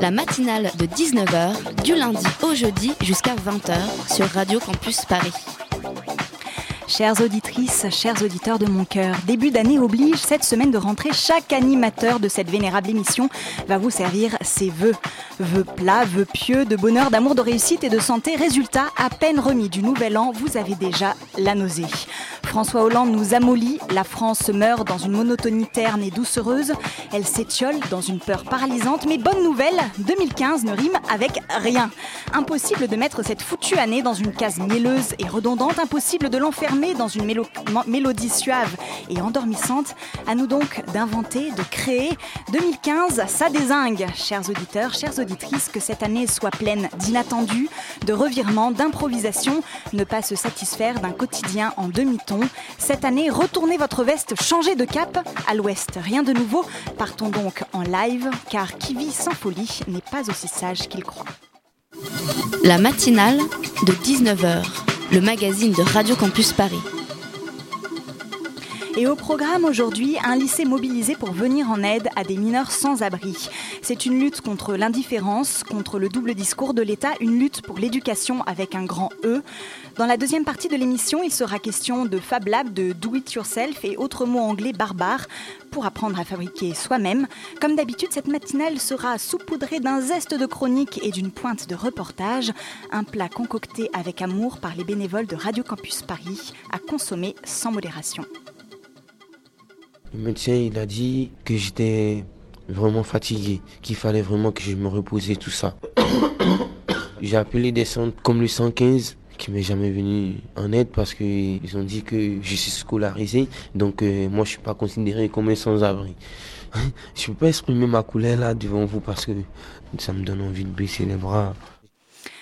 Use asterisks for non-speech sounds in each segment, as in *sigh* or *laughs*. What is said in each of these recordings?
La matinale de 19h, du lundi au jeudi jusqu'à 20h sur Radio Campus Paris. Chères auditrices, chers auditeurs de mon cœur, début d'année oblige, cette semaine de rentrée, chaque animateur de cette vénérable émission va vous servir ses vœux. Vœux plats, vœux pieux, de bonheur, d'amour, de réussite et de santé. Résultat, à peine remis du nouvel an, vous avez déjà la nausée. François Hollande nous amollit, la France meurt dans une monotonie terne et doucereuse, elle s'étiole dans une peur paralysante, mais bonne nouvelle, 2015 ne rime avec rien. Impossible de mettre cette foutue année dans une case mielleuse et redondante, impossible de l'enfermer dans une mélodie suave et endormissante. À nous donc d'inventer, de créer. 2015, ça désingue, chers auditeurs, chères auditrices, que cette année soit pleine d'inattendus, de revirements, d'improvisations, ne pas se satisfaire d'un quotidien en demi-ton. Cette année, retournez votre veste, changez de cap à l'ouest. Rien de nouveau, partons donc en live, car qui vit sans folie n'est pas aussi sage qu'il croit. La matinale de 19h, le magazine de Radio Campus Paris. Et au programme aujourd'hui, un lycée mobilisé pour venir en aide à des mineurs sans abri. C'est une lutte contre l'indifférence, contre le double discours de l'État, une lutte pour l'éducation avec un grand E. Dans la deuxième partie de l'émission, il sera question de Fab Lab, de Do It Yourself et autres mots anglais barbares pour apprendre à fabriquer soi-même. Comme d'habitude, cette matinale sera saupoudrée d'un zeste de chronique et d'une pointe de reportage, un plat concocté avec amour par les bénévoles de Radio Campus Paris, à consommer sans modération. Le médecin, il a dit que j'étais vraiment fatigué, qu'il fallait vraiment que je me reposais, tout ça. *coughs* J'ai appelé des centres comme le 115 qui m'est jamais venu en aide parce qu'ils ont dit que je suis scolarisé, donc euh, moi je suis pas considéré comme un sans-abri. *laughs* je peux pas exprimer ma couleur là devant vous parce que ça me donne envie de baisser les bras.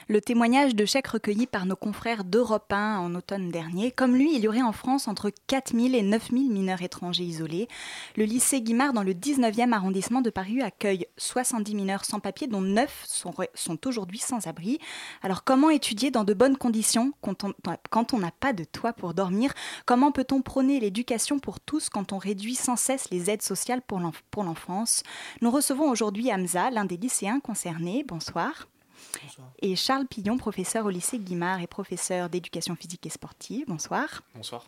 Le témoignage de chèques recueillis par nos confrères d'Europe 1 en automne dernier. Comme lui, il y aurait en France entre 4000 et 9000 mineurs étrangers isolés. Le lycée Guimard, dans le 19e arrondissement de Paris, accueille 70 mineurs sans papier, dont 9 sont, sont aujourd'hui sans abri. Alors, comment étudier dans de bonnes conditions quand on n'a pas de toit pour dormir? Comment peut-on prôner l'éducation pour tous quand on réduit sans cesse les aides sociales pour l'enfance? Nous recevons aujourd'hui Hamza, l'un des lycéens concernés. Bonsoir et Charles Pillon, professeur au lycée Guimard et professeur d'éducation physique et sportive. Bonsoir. Bonsoir.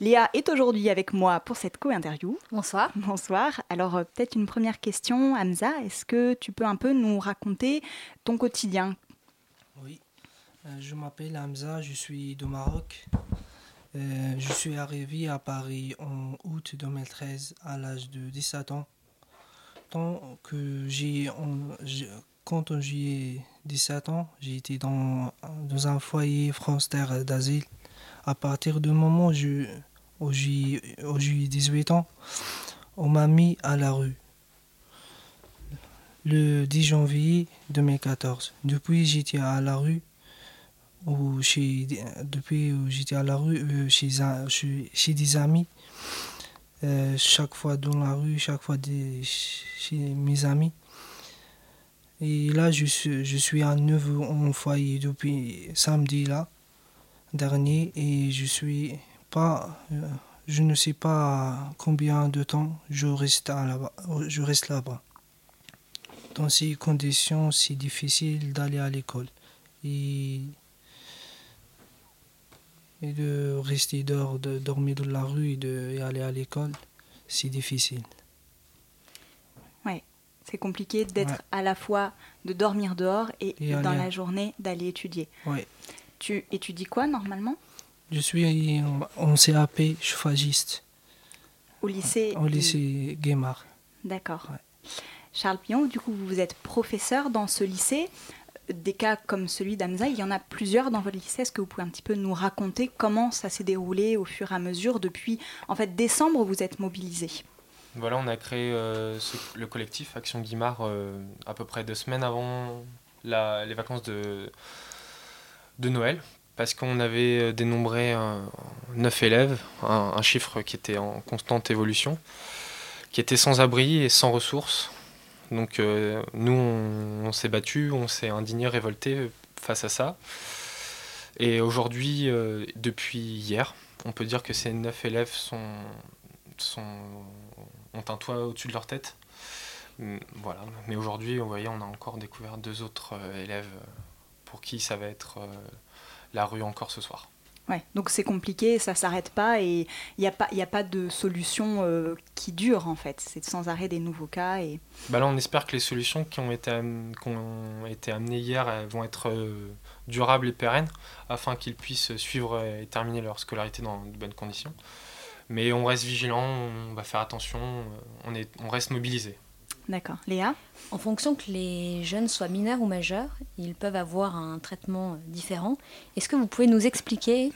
Léa est aujourd'hui avec moi pour cette co-interview. Bonsoir. Bonsoir. Alors euh, peut-être une première question, Hamza, est-ce que tu peux un peu nous raconter ton quotidien? Oui, Euh, je m'appelle Hamza, je suis de Maroc. Euh, je suis arrivé à Paris en août 2013 à l'âge de 17 ans. Tant que j'ai, quand j'ai 17 ans, j'ai été dans, dans un foyer français d'asile. À partir du moment où j'ai eu 18 ans, on m'a mis à la rue. Le 10 janvier 2014. Depuis, j'étais à la rue chez, depuis j'étais à la rue euh, chez, chez, des amis. Euh, chaque fois dans la rue, chaque fois chez mes amis. Et là, je suis, je suis à nouveau en foyer depuis samedi là, dernier et je suis pas, euh, je ne sais pas combien de temps je reste là-bas, je reste là-bas. Dans ces conditions, c'est difficile d'aller à l'école et, et de rester dehors, de dormir dans la rue et d'aller aller à l'école, c'est difficile. C'est compliqué d'être Ouais. à la fois de dormir dehors et, Et dans aller- la journée d'aller étudier. Ouais. Tu étudies quoi normalement? Je suis en, CAP chauffagiste Au lycée au lycée Guémard. D'accord. Ouais. Charles Pion, du coup, vous êtes professeur dans ce lycée. Des cas comme celui d'Amza, il y en a plusieurs dans votre lycée. Est-ce que vous pouvez un petit peu nous raconter comment ça s'est déroulé au fur et à mesure Depuis, en fait, décembre, vous êtes mobilisé? Voilà, on a créé euh, le collectif Action Guimard euh, à peu près deux semaines avant les vacances de, Noël, parce qu'on avait dénombré 9 élèves, un, chiffre qui était en constante évolution, qui étaient sans abri et sans ressources. Donc nous, on, s'est battu, on s'est indigné, révolté face à ça. Et aujourd'hui, depuis hier, on peut dire que ces 9 élèves sont, ont un toit au-dessus de leur tête. Mm, voilà. Mais aujourd'hui, voyez, on a encore découvert deux autres euh, élèves euh, pour qui ça va être euh, la rue encore ce soir. Ouais, donc c'est compliqué, ça s'arrête pas et il n'y a, pas, a pas de solution qui dure en fait. C'est sans arrêt des nouveaux cas. Et... Bah là, on espère que les solutions qui ont été, qui ont été amenées hier vont être durables et pérennes afin qu'ils puissent suivre et terminer leur scolarité dans de bonnes conditions. Mais on reste vigilant, on va faire attention, on, est, on reste mobilisé. D'accord. Léa? En fonction que les jeunes soient mineurs ou majeurs, ils peuvent avoir un traitement différent. Est-ce que vous pouvez nous expliquer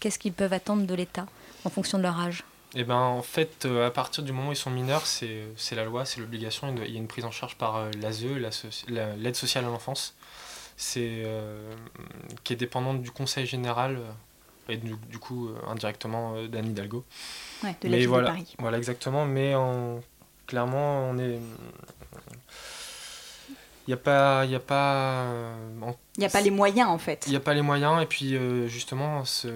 qu'est-ce qu'ils peuvent attendre de l'État en fonction de leur âge? Eh ben, en fait, euh, à partir du moment où ils sont mineurs, c'est la loi, c'est l'obligation. Il y a une prise en charge par euh, l'ASE, l'aide sociale à l'enfance, c'est euh, qui est dépendante du Conseil général et du, coup indirectement d'Anne Hidalgo. Ouais, de la ville voilà, de Paris. Voilà, exactement. Mais en, clairement, on est. Il n'y a pas. Il a pas. Il n'y a pas les moyens en fait. Il n'y a pas les moyens et puis euh, justement ce,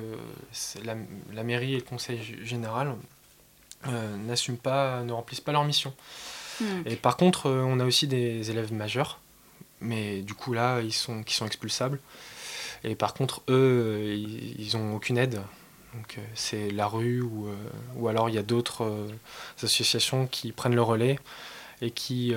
la, la, mairie et le conseil général euh, n'assument pas, ne remplissent pas leur mission. Hmm. Et par contre, euh, on a aussi des élèves majeurs, mais du coup là, ils sont, qui sont expulsables. Et par contre, eux, ils n'ont aucune aide. Donc c'est la rue ou, ou alors il y a d'autres associations qui prennent le relais et qui,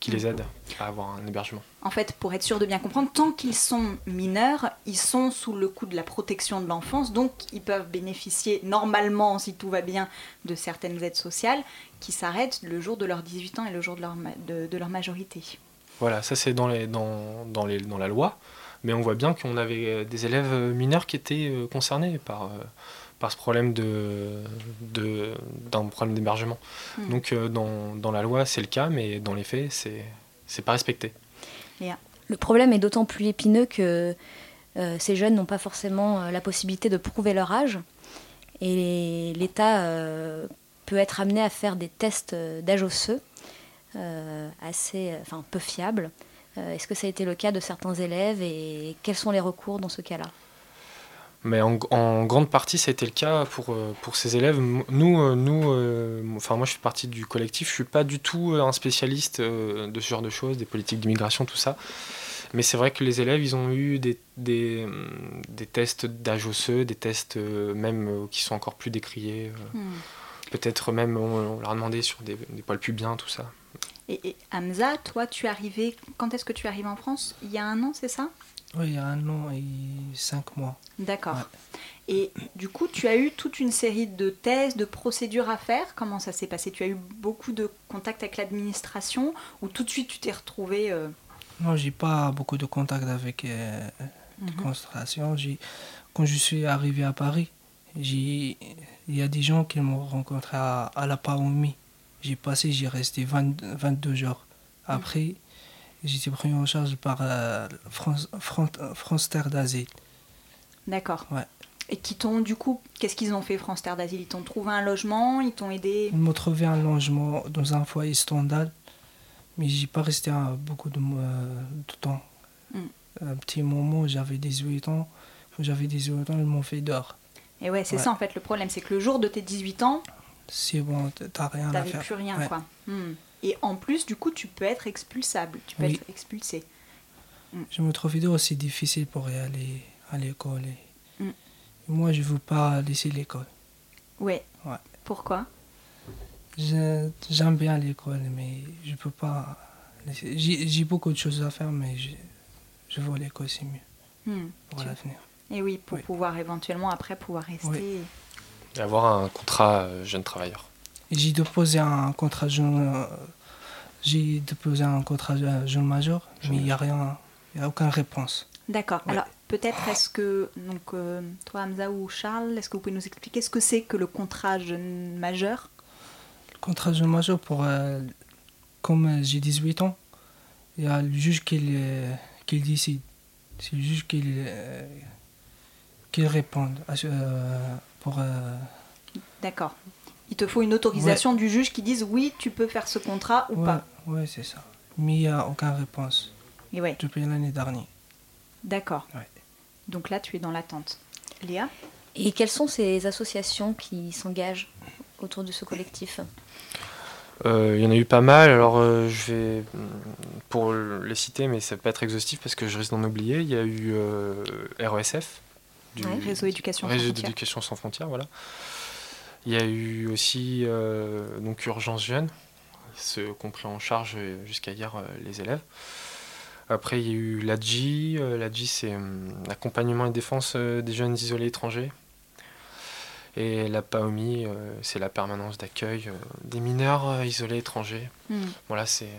qui les aident à avoir un hébergement. En fait, pour être sûr de bien comprendre, tant qu'ils sont mineurs, ils sont sous le coup de la protection de l'enfance, donc ils peuvent bénéficier normalement, si tout va bien, de certaines aides sociales qui s'arrêtent le jour de leurs 18 ans et le jour de leur, de, leur majorité. Voilà, ça c'est dans, les, dans, dans, les, dans la loi, mais on voit bien qu'on avait des élèves mineurs qui étaient euh, concernés par par ce problème de, d'un problème d'hébergement. Hmm. Donc euh, dans, dans, la loi, c'est le cas, mais dans les faits, c'est, c'est pas respecté. Le problème est d'autant plus épineux que euh, ces jeunes n'ont pas forcément euh, la possibilité de prouver leur âge. Et l'État peut être amené à faire des tests d'âge osseux assez, enfin, peu fiables. Est-ce que ça a été le cas de certains élèves et quels sont les recours dans ce cas-là? Mais en, grande partie, ça a été le cas pour, euh, pour ces élèves. Nous, euh, nous euh, enfin moi je fais partie du collectif, je suis pas du tout un spécialiste de ce genre de choses, des politiques d'immigration, tout ça. Mais c'est vrai que les élèves, ils ont eu des, des, des tests d'âge osseux, des tests même qui sont encore plus décriés. Hmm. Peut-être même, on, leur a demandé sur des, des poils pubiens, tout ça. Et, et Hamza, toi, tu es arrivé, quand est-ce que tu arrives en France? Il y a un an, c'est ça? Oui, il y a un an et cinq mois. D'accord. Et du coup, tu as eu toute une série de thèses, de procédures à faire. Comment ça s'est passé? Tu as eu beaucoup de contacts avec l'administration ou tout de suite tu t'es retrouvé euh... Non, j'ai pas beaucoup de contacts avec euh, l'administration. Quand je suis arrivé à Paris, il y a des gens qui m'ont rencontré à, la PAOMI. J'ai passé, j'ai resté 22 jours. Après, j'ai été pris en charge par euh, France, France, Terre d'Asile. D'accord. Ouais. Et qui t'ont, du coup, qu'est-ce qu'ils ont fait, France Terre d'Asile Ils t'ont trouvé un logement? Ils t'ont aidé? Ils m'ont trouvé un logement dans un foyer standard, mais j'ai pas resté beaucoup de, euh, de temps. Hmm. Un petit moment, j'avais 18 ans. Quand j'avais 18 ans, ils m'ont fait dehors. Et ouais, c'est ça en fait le problème, c'est que le jour de tes 18 ans, c'est bon, t'as rien à faire. T'avais plus rien, quoi. Hmm. Et en plus, du coup, tu peux être expulsable, tu peux être expulsé. Mm. Je me trouve aussi difficile pour y aller à l'école. Et... Mm. Moi, je ne veux pas laisser l'école. Ouais. ouais. Pourquoi? J'aime bien l'école, mais je ne peux pas. J'ai beaucoup de choses à faire, mais je, je veux l'école, c'est mieux mm. pour l'avenir. Et oui, pour pouvoir éventuellement après pouvoir rester. Avoir un contrat euh, jeune travailleur. J'ai déposé un contrat jeune, euh, j'ai déposé un contrat jeune majeur, mais il n'y a rien, il a aucune réponse. D'accord. Alors peut-être est-ce que donc euh, toi Hamza ou Charles, est-ce que vous pouvez nous expliquer ce que c'est que le contrat jeune majeur? Le contrat jeune majeur pour euh, comme j'ai 18 ans, il y a le juge qui, le- qui décide. C'est le juge qui, le- qui répond à euh, pour. euh, D'accord. Il te faut une autorisation du juge qui dise oui, tu peux faire ce contrat ou ouais, pas. ouais, c'est ça. Mais il n'y a aucune réponse Et ouais, depuis l'année dernière. d'accord. Ouais. Donc là, tu es dans l'attente. Léa? Et quelles sont ces associations qui s'engagent autour de ce collectif? Euh, Il y en a eu pas mal, alors euh, je vais pour les citer, mais ça peut pas être exhaustif parce que je risque d'en oublier. Il y a eu euh, RESF, du Ouais, Réseau Éducation sans Réseau frontières. d'éducation sans frontières, voilà. Il y a eu aussi euh, donc Urgence Jeune, ceux qui ont pris en charge euh, jusqu'à hier euh, les élèves. Après, il y a eu l'ADJI. L'ADJI, c'est hum, l'accompagnement et défense des jeunes isolés étrangers. Et la PAOMI, c'est la permanence d'accueil des mineurs isolés étrangers. Hmm. Voilà, c'est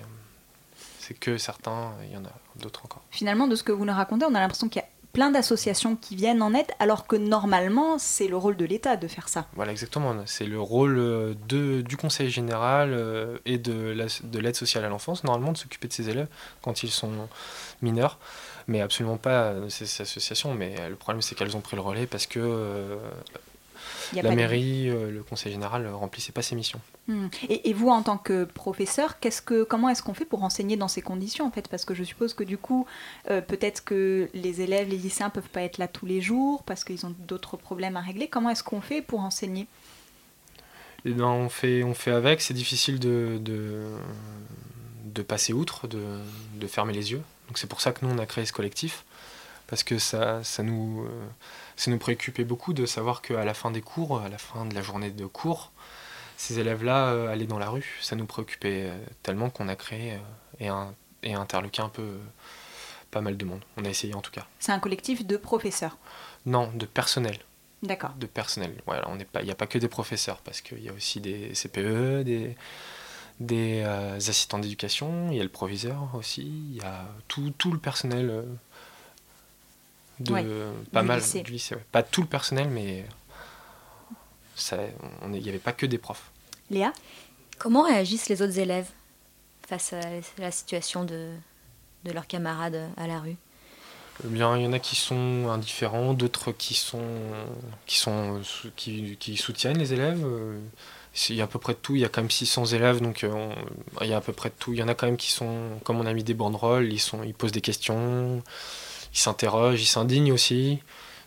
c'est que certains, il y en a d'autres encore. Finalement, de ce que vous nous racontez, on a l'impression qu'il y a plein d'associations qui viennent en aide, alors que normalement, c'est le rôle de l'État de faire ça. Voilà, exactement. C'est le rôle euh, de, du conseil général euh, et de la- de l'aide sociale à l'enfance, normalement, de s'occuper de ces élèves quand ils sont mineurs, mais absolument pas de ces, associations. Mais euh, le problème, c'est qu'elles ont pris le relais parce que euh, la pas mairie, euh, le conseil général, ne remplissait pas ses missions. Hmm. Et, et vous, en tant que professeur, qu'est-ce que, comment est-ce qu'on fait pour enseigner dans ces conditions en fait? Parce que je suppose que du coup, euh, peut-être que les élèves, les lycéens peuvent pas être là tous les jours parce qu'ils ont d'autres problèmes à régler. Comment est-ce qu'on fait pour enseigner? Et ben, on, fait, on fait avec, c'est difficile de, de, de passer outre, de, de fermer les yeux. Donc c'est pour ça que nous, on a créé ce collectif, parce que ça, ça, nous, euh, ça nous préoccupait beaucoup de savoir qu'à la fin des cours, à la fin de la journée de cours, ces élèves-là euh, allaient dans la rue. Ça nous préoccupait euh, tellement qu'on a créé euh, et, un, et interloqué un peu pas mal de monde. On a essayé en tout cas. C'est un collectif de professeurs. Non, de personnel D'accord. de personnel. Voilà, on n'est pas, il n'y a pas que des professeurs parce qu'il y a aussi des CPE, des, des euh, assistants d'éducation, il y a le proviseur aussi, il y a tout, tout le personnel de Ouais, pas du mal lycée. du lycée. ouais. Pas tout le personnel, mais ça, on est- il n'y avait pas que des profs. Léa? Comment réagissent les autres élèves face à la situation de, de leurs camarades à la rue? Eh bien, il y en a qui sont indifférents, d'autres qui sont qui sont qui, qui soutiennent les élèves. Il y a à peu près de tout. Il y a quand même 600 élèves, donc euh, on- il y a à peu près de tout. Il y en a quand même qui sont, comme on a mis des banderoles, ils sont, ils posent des questions, ils s'interrogent, ils s'indignent aussi.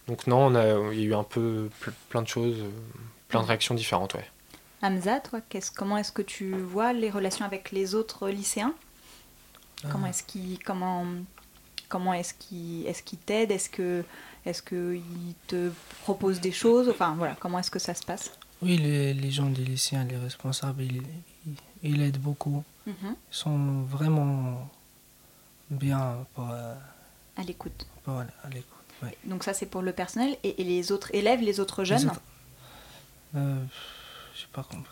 Donc non, on a, il y a eu un peu ple- plein de choses, euh, plein de réactions différentes, ouais. Hamza, toi, comment est-ce que tu vois les relations avec les autres lycéens? Comment Ah. est-ce qu'ils comment comment est-ce qu'ils t'aident? Est-ce que est-ce qu'ils te proposent des choses? Enfin voilà, comment est-ce que ça se passe? Oui, les, les gens des lycéens, les responsables, ils, ils, ils aident beaucoup. Mhm. Ils sont vraiment bien pour, euh, À l'écoute. pour aller à l'écoute. ouais. Donc ça c'est pour le personnel et, et les autres élèves, les autres jeunes autres- Euh, j'ai pas compris.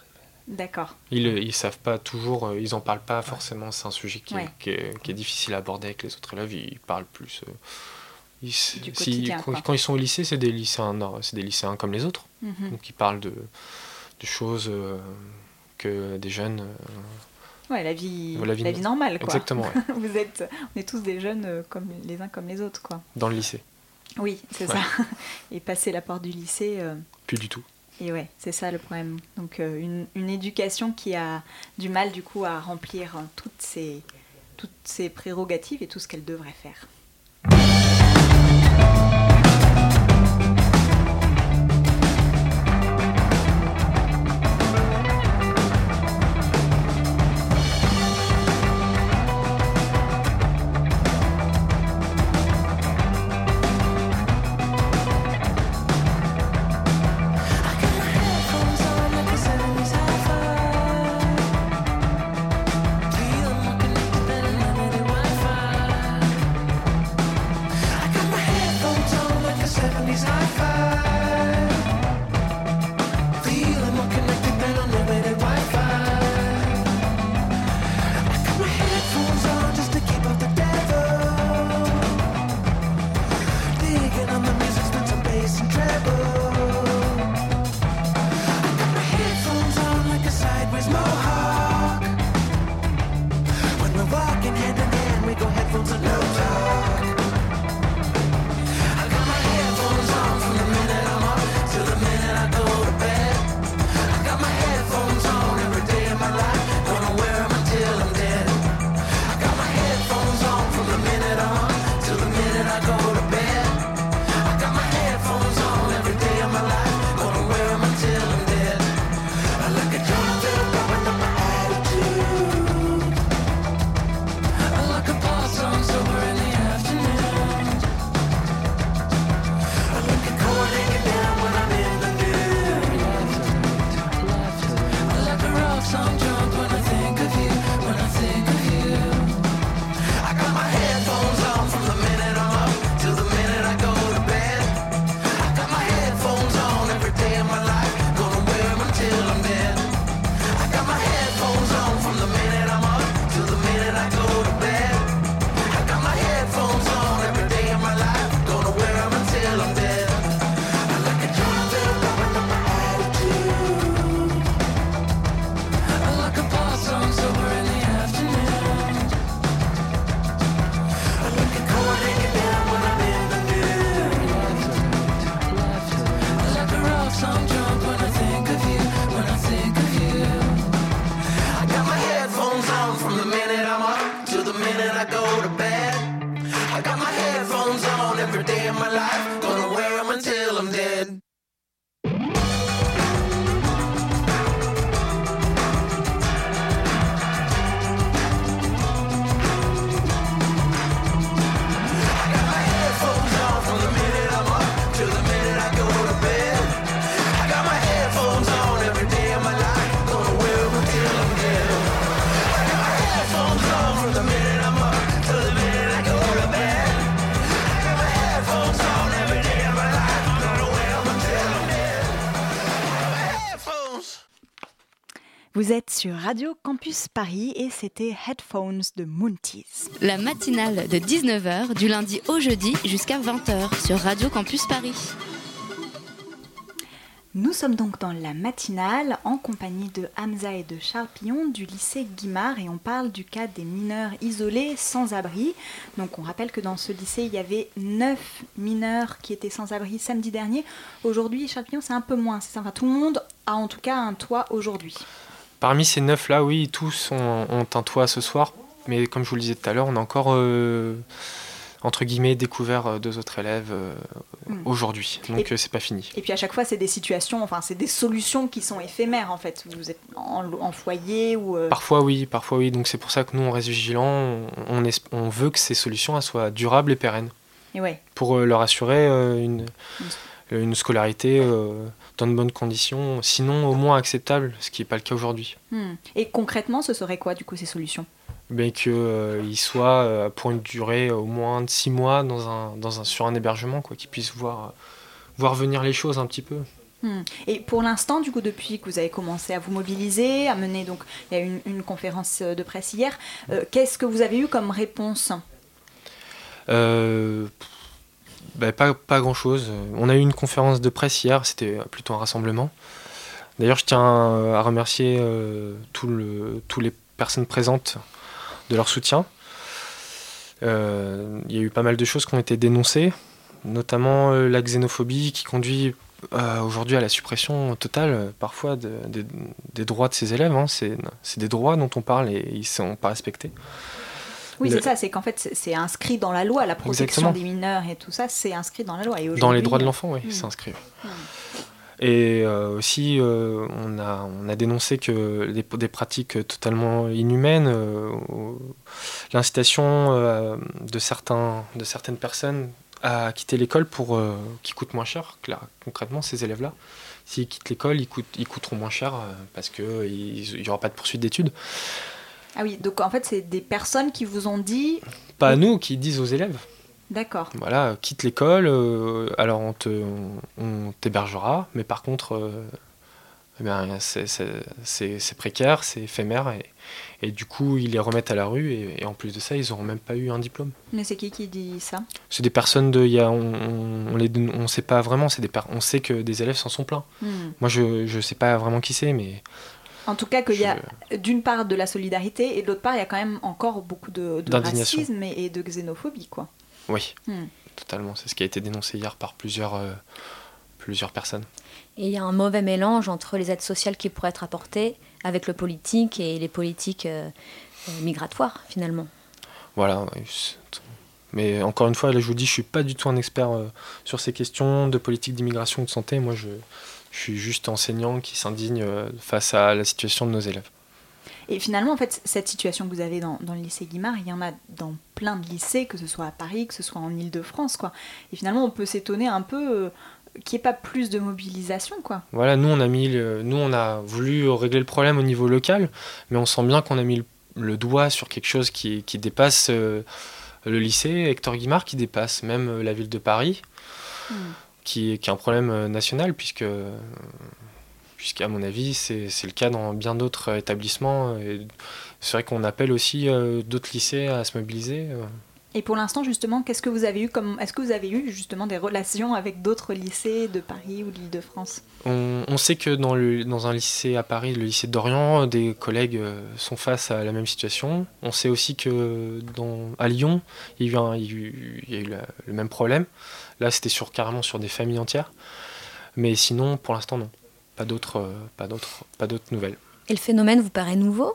D'accord. Ils, euh, ils savent pas toujours, euh, ils en parlent pas forcément. C'est un sujet qui, est- Ouais. qui est, qui est difficile à aborder avec les autres élèves. Ils parlent plus. euh, ils s- Du si- quotidien, quand, quoi. quand ils sont au lycée, c'est des lycéens, c'est des lycéens comme les autres. Mhm. Donc ils parlent de, de choses euh, que des jeunes. Ouais, la vie, La la vie vie, no- normale quoi. Exactement, ouais. *laughs* Vous êtes, on est tous des jeunes euh, comme les uns comme les autres quoi. dans le lycée. Oui, c'est Ouais. ça. *laughs* Et passer la porte du lycée. euh, Plus du tout. Et ouais, c'est ça le problème. Donc euh, une, une éducation qui a du mal du coup à remplir euh, toutes ses, toutes ses prérogatives et tout ce qu'elle devrait faire. Every day of my life. Vous êtes sur Radio Campus Paris et c'était Headphones de Moontees. La matinale de 19h du lundi au jeudi jusqu'à 20h sur Radio Campus Paris. Nous sommes donc dans la matinale en compagnie de Hamza et de Charles Pillon du lycée Guimard et on parle du cas des mineurs isolés sans abri. Donc on rappelle que dans ce lycée il y avait 9 mineurs qui étaient sans abri samedi dernier. Aujourd'hui Charles Pillon c'est un peu moins, c'est ça Enfin, tout le monde a en tout cas un toit aujourd'hui. Parmi ces neuf là, oui, tous ont, ont un toit ce soir, mais comme je vous le disais tout à l'heure, on a encore euh, entre guillemets découvert euh, deux autres élèves euh, Mm. aujourd'hui, donc c'est pas fini. Et puis à chaque fois c'est des situations, enfin c'est des solutions qui sont éphémères en fait. Vous êtes en, en foyer ou... euh, Parfois oui, parfois oui, donc c'est pour ça que nous on reste vigilants, on, on, es- on veut que ces solutions elles soient durables et pérennes, Et ouais. pour leur assurer une, une scolarité dans de bonnes conditions, sinon au moins acceptable, ce qui n'est pas le cas aujourd'hui. Hmm. Et concrètement ce serait quoi du coup ces solutions? Mais qu'ils soient euh, pour une durée au moins de six mois dans un, dans un, sur un hébergement, quoi, qu'ils puissent voir, voir venir les choses un petit peu. Hmm. Et pour l'instant, du coup, depuis que vous avez commencé à vous mobiliser, à mener, donc il y a eu une, une conférence de presse hier, euh, qu'est-ce que vous avez eu comme réponse? Euh, bah, pas, pas grand-chose. On a eu une conférence de presse hier, c'était plutôt un rassemblement. D'ailleurs, je tiens à remercier euh, toutes les personnes présentes de leur soutien. Euh, Il y a eu pas mal de choses qui ont été dénoncées, notamment euh, la xénophobie qui conduit aujourd'hui à la suppression totale, parfois, de- de- des droits de ces élèves. hein. C'est des droits dont on parle et ils ne sont pas respectés. Oui, Le- c'est ça, c'est qu'en fait, c'est- inscrit dans la loi, la protection Exactement. des mineurs et tout ça, c'est inscrit dans la loi. Et Dans les droits de l'enfant, oui, Hmm. c'est inscrit. Et euh, aussi, euh, on, a, on a dénoncé que des, des pratiques totalement inhumaines, euh, l'incitation de, certains, de certaines personnes à quitter l'école pour qui coûte moins cher. Là, concrètement, ces élèves-là, s'ils quittent l'école, ils, coûtent- ils coûteront moins cher parce qu'il n'y aura pas de poursuite d'études. Ah oui, donc en fait, c'est des personnes qui vous ont dit, Pas à nous qui disent aux élèves. d'accord, Voilà, quitte l'école, euh, alors on te, on, on t'hébergera, mais par contre, euh, eh ben, c'est, c'est- c'est- c'est précaire, c'est éphémère, et, et du coup, ils les remettent à la rue, et, et en plus de ça, ils n'auront même pas eu un diplôme. mais c'est qui qui dit ça? C'est des personnes de. Y a, on on, on les, on sait pas vraiment, c'est des, on sait que des élèves s'en sont plaints. Hmm. Moi, je ne sais pas vraiment qui c'est, mais En tout cas, qu'il y a d'une part de la solidarité et de l'autre part, il y a quand même encore beaucoup de, racisme et, et de xénophobie, quoi. oui, Hmm. totalement. C'est ce qui a été dénoncé hier par plusieurs, euh, plusieurs personnes. Et il y a un mauvais mélange entre les aides sociales qui pourraient être apportées avec le politique et les politiques euh, euh, migratoires, finalement. Voilà. Mais encore une fois, là, je vous dis, je suis pas du tout un expert euh, sur ces questions de politique d'immigration ou de santé. Moi, je, je suis juste enseignant qui s'indigne euh, face à la situation de nos élèves. Et finalement, en fait, cette situation que vous avez dans, dans le lycée Guimard, il y en a dans plein de lycées, que ce soit à Paris, que ce soit en Ile-de-France, quoi. Et finalement, on peut s'étonner un peu euh, qu'il n'y ait pas plus de mobilisation, quoi. Voilà, nous on a mis, le- nous on a voulu régler le problème au niveau local, mais on sent bien qu'on a mis le, le doigt sur quelque chose qui, qui dépasse euh, le lycée Hector Guimard, qui dépasse même la ville de Paris, Hmm. Qui, qui est un problème euh, national puisque, euh, puisqu'à mon avis c'est c'est le cas dans bien d'autres euh, établissements. et C'est vrai qu'on appelle aussi euh, d'autres lycées à se mobiliser. euh. Et pour l'instant, justement, qu'est-ce que vous avez eu comme... Est-ce que vous avez eu justement des relations avec d'autres lycées de Paris ou de l'Île-de-France? On, on sait que dans, le, dans un lycée à Paris, le lycée d'Orient, des collègues euh, sont face à la même situation. On sait aussi que dans, à Lyon, il y a eu, un- il y a eu- il y a eu la- le même problème. Là, c'était sur, carrément sur des familles entières. Mais sinon, pour l'instant, non. Pas d'autres euh, pas d'autres- pas d'autres nouvelles. Et le phénomène vous paraît nouveau?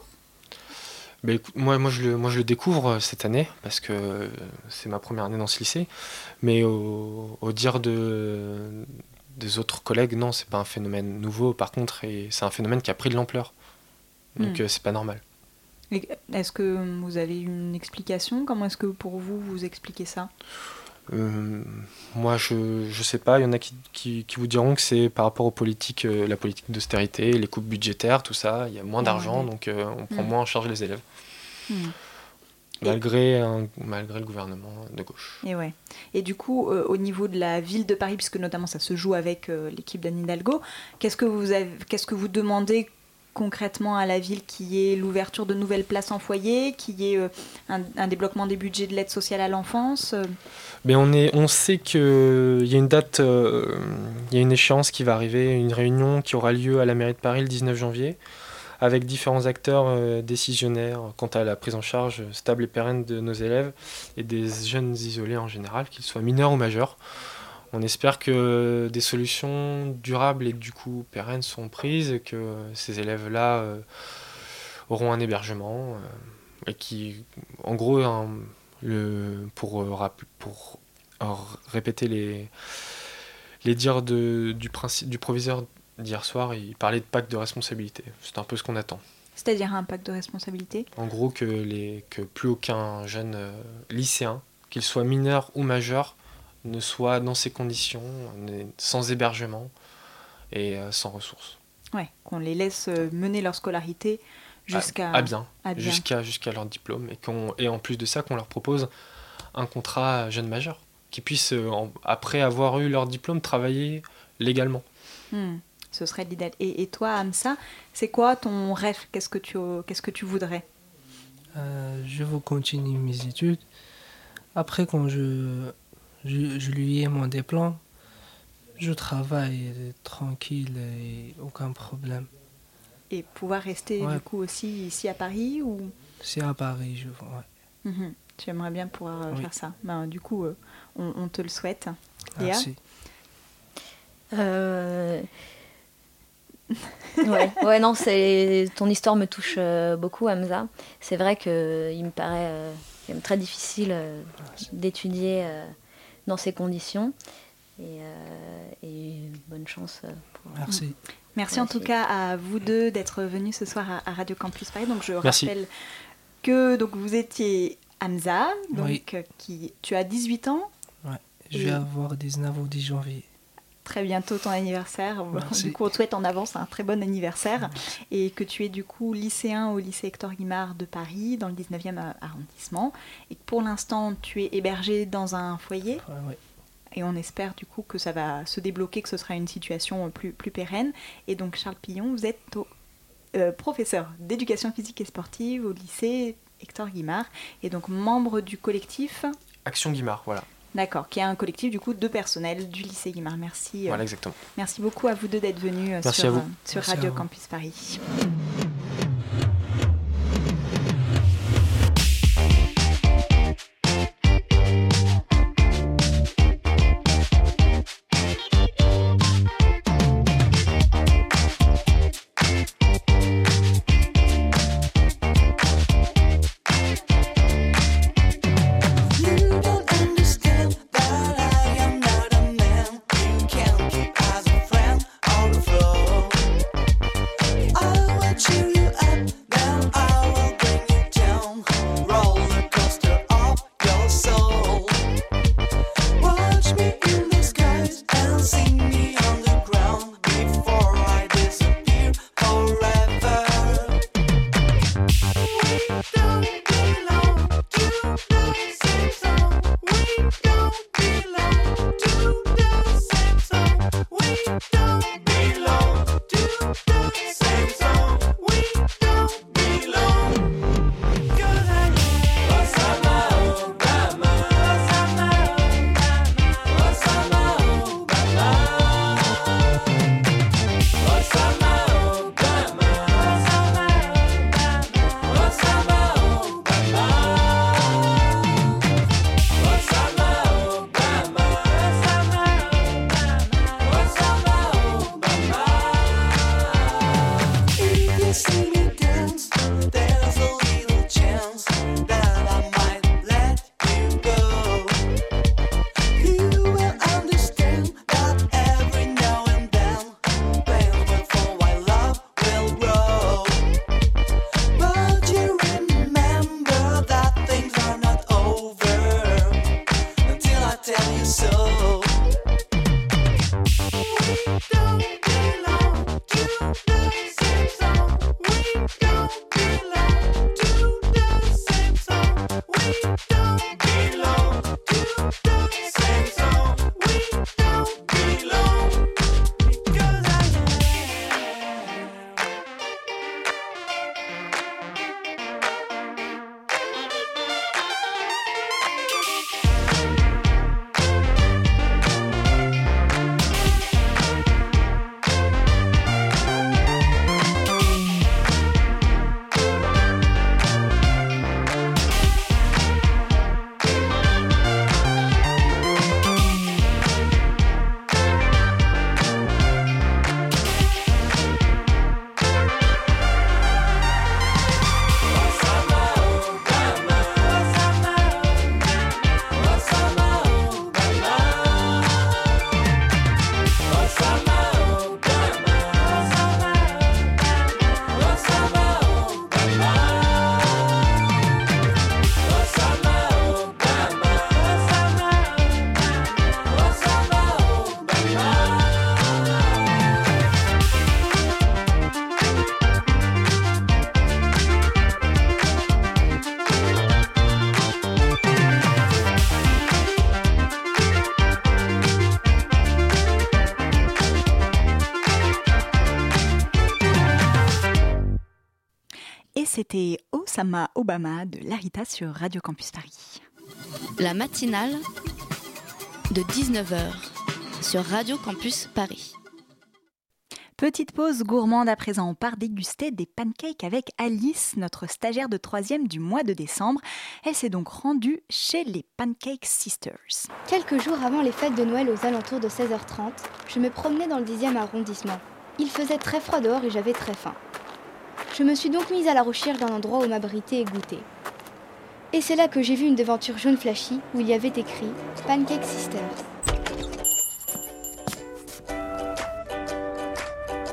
Écoute, moi, moi, je le, moi, je le découvre euh, cette année parce que euh, c'est ma première année dans ce lycée. Mais au, au dire de, des autres collègues, non, c'est pas un phénomène nouveau. Par contre, et c'est un phénomène qui a pris de l'ampleur. Donc, euh, c'est pas normal. Est-ce que vous avez une explication? Comment est-ce que pour vous, vous expliquez ça? Euh, moi, je, je sais pas. Il y en a qui, qui, qui vous diront que c'est par rapport aux politiques, euh, la politique d'austérité, les coupes budgétaires, tout ça. Il y a moins d'argent, donc euh, on prend Mm. moins en charge les élèves. Hmm. Malgré, un- malgré le gouvernement de gauche. Et ouais. Et du coup, au niveau de la ville de Paris, puisque notamment ça se joue avec l'équipe d'Anne Hidalgo, qu'est-ce que vous avez, qu'est-ce que vous demandez concrètement à la ville qui est l'ouverture de nouvelles places en foyer, qui est euh, un, un débloquement des budgets de l'aide sociale à l'enfance euh, on, est, on sait qu'il y a une date, euh, il y a une échéance qui va arriver, une réunion qui aura lieu à la mairie de Paris le 19 janvier, avec différents acteurs euh, décisionnaires quant à la prise en charge stable et pérenne de nos élèves et des jeunes isolés en général, qu'ils soient mineurs ou majeurs. On espère que des solutions durables et du coup pérennes sont prises et que ces élèves-là euh, auront un hébergement euh, et qui, en gros, le, pour, euh, pour répéter les, les dires de, du, principe, du proviseur d'hier soir, il parlait de pacte de responsabilité. C'est un peu ce qu'on attend. c'est-à-dire un pacte de responsabilité? En gros, que, les, que plus aucun jeune lycéen, qu'il soit mineur ou majeur, ne soit dans ces conditions, sans hébergement et euh, sans ressources. Ouais, qu'on les laisse euh, mener leur scolarité jusqu'à à, à bien, à bien. jusqu'à jusqu'à leur diplôme et qu'on et en plus de ça qu'on leur propose un contrat jeune majeur qui puissent euh, en- après avoir eu leur diplôme travailler légalement. Hmm, ce serait l'idéal. Et, et toi, Hamza, c'est quoi ton rêve? Qu'est-ce que tu, qu'est-ce que tu voudrais? Euh, je veux continuer mes études. Après, quand je, je, je lui ai mon diplôme, je travaille tranquille et aucun problème. Et pouvoir rester Ouais. du coup aussi ici à Paris ou? C'est à Paris, je vois. Mhm. Tu aimerais bien pouvoir euh, Oui. faire ça. Ben, du coup, euh, on, on te le souhaite. Léa Merci. Euh, *laughs* ouais, ouais, non, c'est ton histoire me touche euh, beaucoup, Hamza. C'est vrai que il me paraît euh, très difficile euh, d'étudier euh, dans ces conditions. Et, euh, et bonne chance euh, pour. Merci. Merci pour en tout cas à vous deux d'être venus ce soir à, Radio Campus Paris. Donc je Merci. rappelle que donc vous étiez Hamza, donc Oui. euh, qui tu as 18 ans, Je Et- vais avoir 19 au 10 janvier. Très bientôt ton anniversaire. Merci. *laughs* Du coup, on te souhaite en avance un très bon anniversaire et que tu es du coup lycéen au lycée Hector Guimard de Paris dans le 19e arrondissement et que pour l'instant tu es hébergé dans un foyer Ouais, ouais. et on espère du coup que ça va se débloquer, que ce sera une situation plus, plus pérenne. Et donc Charles Pillon, vous êtes au- euh, professeur d'éducation physique et sportive au lycée Hector Guimard et donc membre du collectif, Action Guimard, voilà. D'accord, qui est un collectif du coup de personnel du lycée Guimard. Merci, euh, Voilà exactement. merci beaucoup à vous deux d'être venus euh, sur, euh, sur Radio. Campus Paris. Obama de Larita sur Radio Campus Paris. La matinale de 19h sur Radio Campus Paris. Petite pause gourmande à présent, on part déguster des pancakes avec Alice, notre stagiaire de troisième du mois de décembre. Elle s'est donc rendue chez les Pancake Sisters. Quelques jours avant les fêtes de Noël aux alentours de 16h30, je me promenais dans le 10e arrondissement. Il faisait très froid dehors et j'avais très faim. Je me suis donc mise à la recherche d'un endroit où m'abriter et goûter. Et c'est là que j'ai vu une devanture jaune flashy où il y avait écrit Pancake Sisters.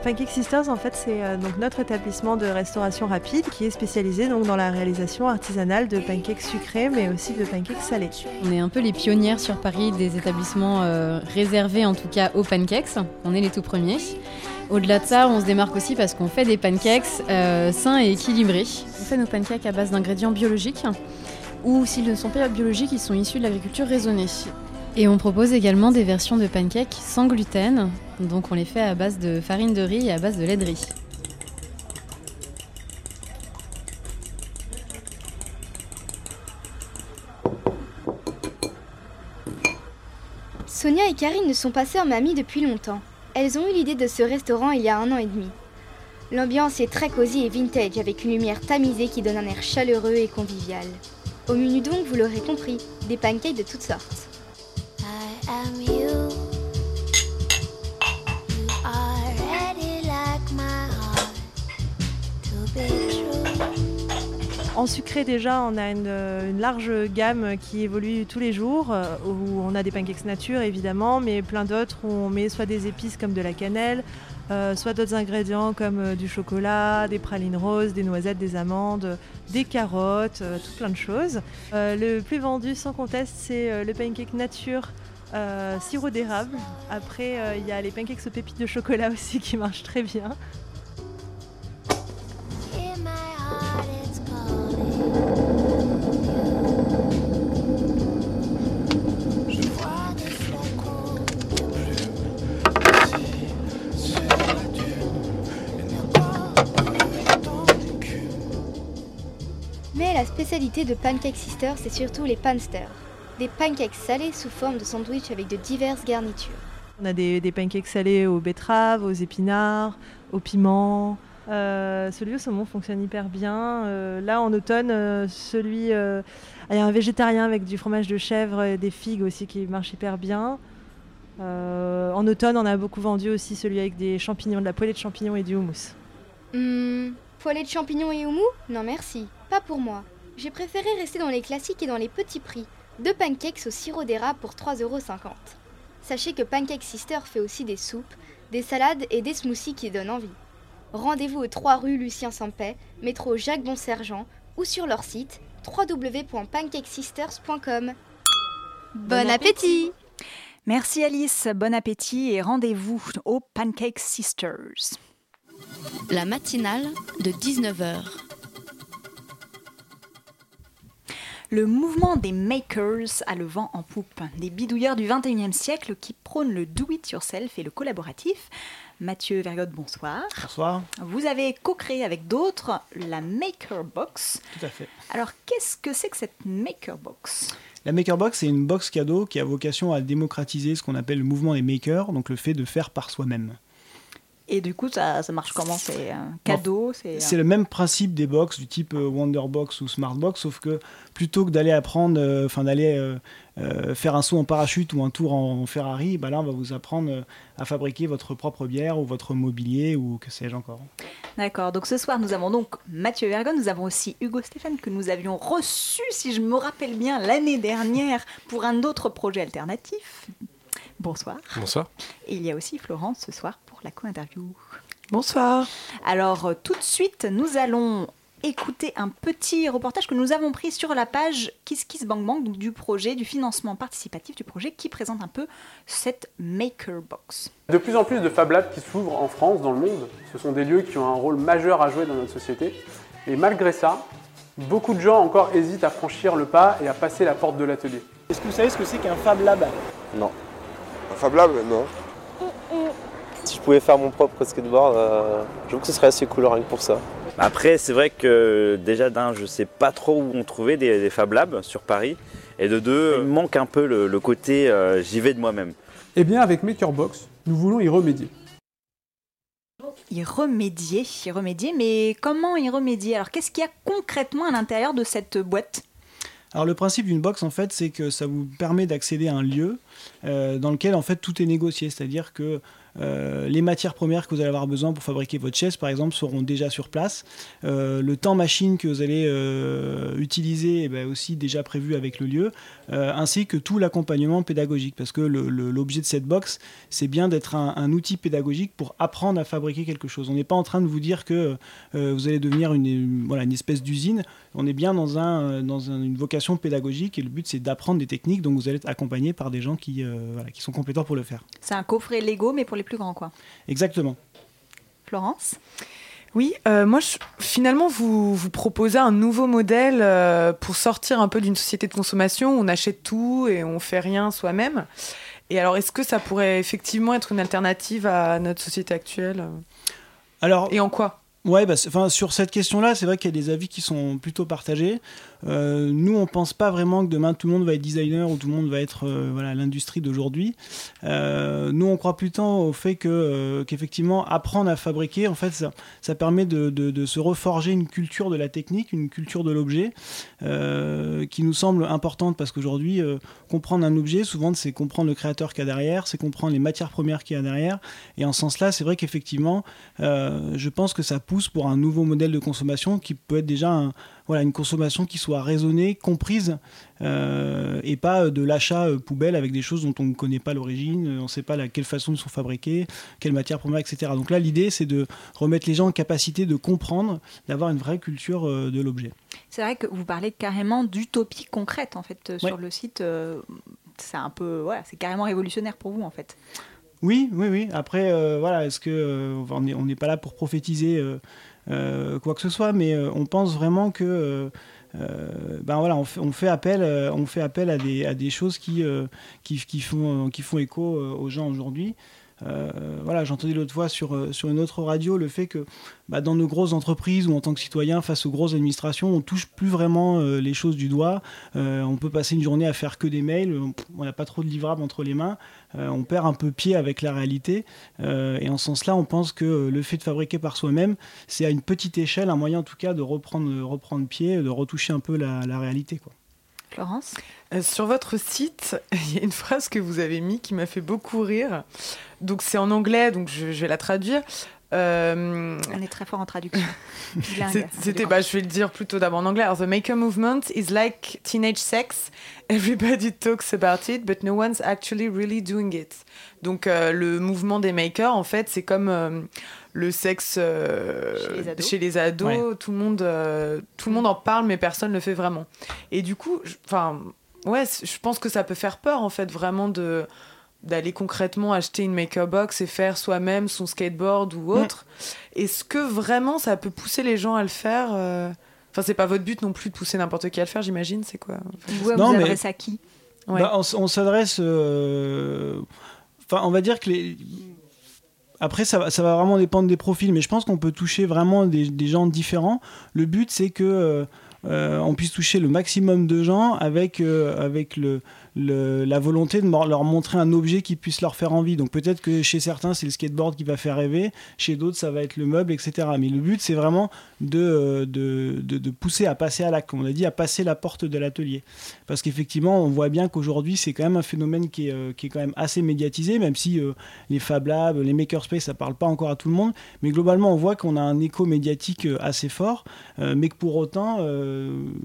Pancake Sisters, en fait, c'est euh, donc notre établissement de restauration rapide qui est spécialisé donc dans la réalisation artisanale de pancakes sucrés, mais aussi de pancakes salés. On est un peu les pionnières sur Paris des établissements euh, réservés, en tout cas, aux pancakes. On est les tout premiers. Au-delà de ça, on se démarque aussi parce qu'on fait des pancakes euh, sains et équilibrés. On fait nos pancakes à base d'ingrédients biologiques, ou s'ils ne sont pas biologiques, ils sont issus de l'agriculture raisonnée. Et on propose également des versions de pancakes sans gluten, donc on les fait à base de farine de riz et à base de lait de riz. Sonia et Karine ne sont pas sœurs mais amies depuis longtemps. Elles ont eu l'idée de ce restaurant il y a un an et demi. L'ambiance est très cosy et vintage avec une lumière tamisée qui donne un air chaleureux et convivial. Au menu donc, vous l'aurez compris, des pancakes de toutes sortes. En sucré déjà, on a une, une large gamme qui évolue tous les jours, euh, où on a des pancakes nature évidemment, mais plein d'autres où on met soit des épices comme de la cannelle, euh, soit d'autres ingrédients comme euh, du chocolat, des pralines roses, des noisettes, des amandes, des carottes, euh, tout plein de choses. Euh, le plus vendu sans conteste, c'est euh, le pancake nature. euh, sirop d'érable. Après, euh, il y a les pancakes aux pépites de chocolat *laughs* aussi qui marchent très bien. La spécialité de Pancake Sisters, c'est surtout les pansters. Des pancakes salés sous forme de sandwich avec de diverses garnitures. On a des, des pancakes salés aux betteraves, aux épinards, aux piments. Euh, celui au saumon fonctionne hyper bien. Euh, là, en automne, euh, celui. euh, Il y a un végétarien avec du fromage de chèvre et des figues aussi qui marche hyper bien. En automne, on a beaucoup vendu aussi celui avec des champignons, de la poêlée de champignons et du houmous. Hum, poêlée de champignons et houmous? Non merci, pas pour moi. J'ai préféré rester dans les classiques et dans les petits prix. Deux pancakes au sirop d'érable pour 3,50€. Sachez que Pancake Sister fait aussi des soupes, des salades et des smoothies qui donnent envie. Rendez-vous aux 3 rue Lucien Sampet, métro Jacques Bonsergent ou sur leur site www.pancakesisters.com. Bon appétit Merci Alice, bon appétit et rendez-vous aux Pancake Sisters. La matinale de 19h. Le mouvement des makers a le vent en poupe, des bidouilleurs du 21e siècle qui prônent le do-it-yourself et le collaboratif. Mathieu Vergotte, bonsoir. Bonsoir. Vous avez co-créé avec d'autres la Maker Box. Tout à fait. Alors, qu'est-ce que c'est que cette Maker Box? La Maker Box, c'est une box cadeau qui a vocation à démocratiser ce qu'on appelle le mouvement des makers, donc le fait de faire par soi-même. Et du coup, ça, ça marche comment? C'est un cadeau C'est C'est un- le même principe des box du type euh, Wonderbox ou Smartbox, sauf que plutôt que d'aller apprendre, euh, enfin d'aller euh, euh, faire un saut en parachute ou un tour en Ferrari, bah là on va vous apprendre euh, à fabriquer votre propre bière ou votre mobilier ou que sais-je encore. D'accord, donc ce soir nous avons donc Mathieu Vergon, nous avons aussi Hugo Stéphane que nous avions reçu, si je me rappelle bien, l'année dernière pour un autre projet alternatif. Bonsoir. Bonsoir. Et il y a aussi Florence ce soir la co-interview. Bonsoir. Alors euh, tout de suite, nous allons écouter un petit reportage que nous avons pris sur la page Kiss Kiss Bang Bang donc du projet, du financement participatif du projet qui présente un peu cette Maker Box. De plus en plus de Fab Labs qui s'ouvrent en France, dans le monde. Ce sont des lieux qui ont un rôle majeur à jouer dans notre société. Et malgré ça, beaucoup de gens encore hésitent à franchir le pas et à passer la porte de l'atelier. Est-ce que vous savez ce que c'est qu'un Fab Lab? Non. Un Fab Lab, non. Pouvais faire mon propre skateboard, euh, je trouve que ce serait assez cool rien que pour ça. Après, c'est vrai que déjà d'un, je sais pas trop où on trouvait des, des Fab Labs sur Paris. Et de deux, il manque un peu le, le côté euh, j'y vais de moi-même. Eh bien, avec Makerbox, nous voulons y remédier. Y remédier, y remédier, mais comment y remédier? Alors qu'est-ce qu'il y a concrètement à l'intérieur de cette boîte? Alors le principe d'une box en fait c'est que ça vous permet d'accéder à un lieu euh, dans lequel en fait tout est négocié, c'est-à-dire que euh, les matières premières que vous allez avoir besoin pour fabriquer votre chaise, par exemple, seront déjà sur place. Euh, le temps machine que vous allez euh, utiliser est ben, aussi déjà prévu avec le lieu, euh, ainsi que tout l'accompagnement pédagogique. Parce que l'objet de cette box, c'est bien d'être un, un outil pédagogique pour apprendre à fabriquer quelque chose. On n'est pas en train de vous dire que euh, vous allez devenir une, une- voilà, une espèce d'usine. On est bien dans, un, dans un- une vocation pédagogique et le but, c'est d'apprendre des techniques. Donc vous allez être accompagné par des gens qui, euh, voilà, qui sont compétents pour le faire. C'est un coffret Lego, mais pour les plus grands, quoi. Exactement. Florence? Oui, euh, moi, je- finalement, vous, vous proposez un nouveau modèle euh, pour sortir un peu d'une société de consommation où on achète tout et on fait rien soi-même. Et alors, est-ce que ça pourrait effectivement être une alternative à notre société actuelle Alors, Et en quoi? Ouais, bah, sur cette question-là, c'est vrai qu'il y a des avis qui sont plutôt partagés. Euh, nous, on pense pas vraiment que demain tout le monde va être designer ou tout le monde va être euh, voilà l'industrie d'aujourd'hui. Euh, nous, on croit plutôt au fait que qu'effectivement apprendre à fabriquer, en fait, ça, permet de, de- de se reforger une culture de la technique, une culture de l'objet, qui nous semble importante parce qu'aujourd'hui, comprendre un objet, souvent, c'est comprendre le créateur qu'il y a derrière, c'est comprendre les matières premières qu'il y a derrière. Et en ce sens-là, c'est vrai qu'effectivement, je pense que ça pousse pour un nouveau modèle de consommation qui peut être déjà un- voilà, une consommation qui soit raisonnée, comprise, euh, et pas de l'achat euh, poubelle avec des choses dont on ne connaît pas l'origine, euh, on ne sait pas la, quelle façon ils sont fabriqués, quelle matière première, etc. Donc là, l'idée, c'est de remettre les gens en capacité de comprendre, d'avoir une vraie culture euh, de l'objet. C'est vrai que vous parlez carrément d'utopie concrète, en fait, sur le site. c'est un peu, voilà, c'est carrément révolutionnaire pour vous, en fait. Oui, oui, oui. Après, voilà, est-ce que on n'est pas là pour prophétiser quoi que ce soit, mais euh, on pense vraiment que euh, euh, ben on fait, appel, euh, à des, choses qui, euh, font, écho euh, aux gens aujourd'hui. Euh, voilà, j'entendais l'autre fois sur, euh, sur une autre radio le fait que bah, dans nos grosses entreprises ou en tant que citoyen face aux grosses administrations, on touche plus vraiment euh, les choses du doigt. On peut passer une journée à faire que des mails, on- n'a pas trop de livrables entre les mains, on perd un peu pied avec la réalité. Et en ce sens-là, on pense que le fait de fabriquer par soi-même, c'est à une petite échelle un moyen en tout cas de reprendre, reprendre pied, de retoucher un peu la, réalité. Florence? Sur votre site, *laughs* il y a une phrase que vous avez mis qui m'a fait beaucoup rire. Donc c'est en anglais, donc je, je vais la traduire. Euh, On est très fort en traduction. *laughs* C'était, bah, je vais le dire plutôt d'abord en anglais. Alors, the maker movement is like teenage sex. Everybody talks about it, but no one's actually really doing it. Donc, euh, le mouvement des makers, en fait, c'est comme euh, le sexe euh, Chez les ados. chez les ados. Ouais. Tout, le monde, euh, tout le monde en parle, mais personne ne le fait vraiment. Et du coup, enfin, ouais, je pense que ça peut faire peur, en fait, vraiment de d'aller concrètement acheter une maker box et faire soi-même son skateboard ou autre. Est-ce que vraiment ça peut pousser les gens à le faire euh? Enfin, c'est pas votre but non plus de pousser n'importe qui à le faire, j'imagine, c'est quoi? Vous, vous Non, mais- adressez à qui? Ouais. Bah, on, on s'adresse. euh, Enfin, on va dire que les. Après, ça va, ça va vraiment dépendre des profils, mais je pense qu'on peut toucher vraiment des, des gens différents. Le but, c'est que euh, euh, on puisse toucher le maximum de gens avec, euh, le, la volonté de leur montrer un objet qui puisse leur faire envie. Donc peut-être que chez certains, c'est le skateboard qui va faire rêver, chez d'autres, ça va être le meuble, etc. Mais le but, c'est vraiment de, euh, de, de- de pousser à passer à l'acte, comme on a dit, à passer la porte de l'atelier. Parce qu'effectivement, on voit bien qu'aujourd'hui, c'est quand même un phénomène qui est, euh, qui est quand même assez médiatisé, même si euh, les Fab Labs, les Makerspace, ça parle pas encore à tout le monde. Mais globalement, on voit qu'on a un écho médiatique assez fort, mais que pour autant,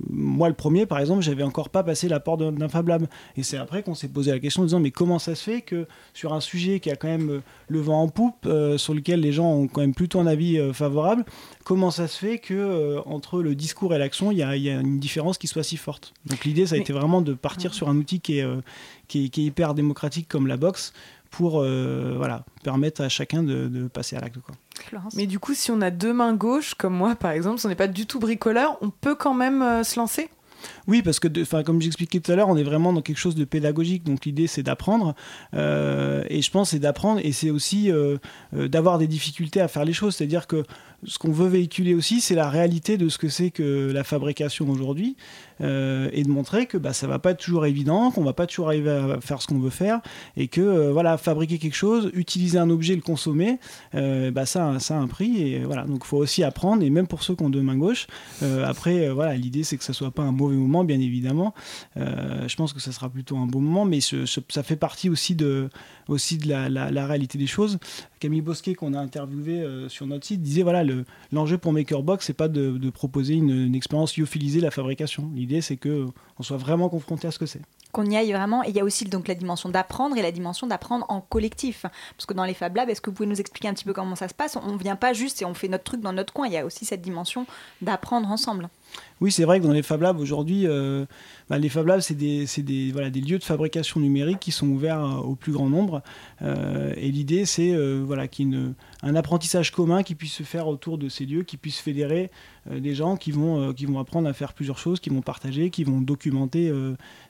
moi le premier, par exemple, j'avais encore pas passé la porte d'un- Fab Lab. Et c'est après qu'on s'est posé la question en disant, mais comment ça se fait que sur un sujet qui a quand même le vent en poupe, euh, sur lequel les gens ont quand même plutôt un avis euh, favorable, comment ça se fait que euh, entre le discours et l'action, il y, a- il y a une différence qui soit si forte? Donc l'idée, ça a Mais- été vraiment de partir sur un outil qui est, euh, qui est, qui est hyper démocratique comme la box pour euh, voilà, permettre à chacun de, de passer à l'acte. Mais du coup, si on a deux mains gauches, comme moi par exemple, si on n'est pas du tout bricoleur, on peut quand même euh, se lancer? Oui, parce que, comme j'expliquais tout à l'heure, on est vraiment dans quelque chose de pédagogique. Donc l'idée, c'est d'apprendre. Euh, et je pense, c'est d'apprendre. Et c'est aussi euh, euh, d'avoir des difficultés à faire les choses. C'est-à-dire que ce qu'on veut véhiculer aussi, c'est la réalité de ce que c'est que la fabrication aujourd'hui, euh, et de montrer que bah, ça va pas être toujours évident, qu'on va pas toujours arriver à faire ce qu'on veut faire, et que euh, voilà, fabriquer quelque chose, utiliser un objet, le consommer, euh, bah, ça, a- un prix, et voilà. Donc, faut aussi apprendre, et même pour ceux qui ont deux mains gauches. après, voilà, l'idée c'est que ça soit pas un mauvais moment, bien évidemment. Je pense que ça sera plutôt un bon moment, mais ça fait partie aussi de, aussi de la, réalité des choses. Camille Bosquet, qu'on a interviewé sur notre site, disait voilà, le- l'enjeu pour MakerBox, c'est pas de, proposer une, expérience lyophilisée de la fabrication. C'est que on soit vraiment confronté à ce que c'est. Qu'on y aille vraiment. Et il y a aussi donc la dimension d'apprendre et la dimension d'apprendre en collectif. Parce que dans les Fab Labs, est-ce que vous pouvez nous expliquer un petit peu comment ça se passe? On ne vient pas juste et on fait notre truc dans notre coin. Il y a aussi cette dimension d'apprendre ensemble. Oui, c'est vrai que dans les Fab Labs aujourd'hui, euh, bah, les Fab Labs, c'est des, des, voilà, des lieux de fabrication numérique qui sont ouverts euh, au plus grand nombre. Euh, et l'idée, c'est voilà, qu'il y ait un apprentissage commun qui puisse se faire autour de ces lieux, qui puisse fédérer des gens qui vont, qui vont apprendre à faire plusieurs choses, qui vont partager, qui vont documenter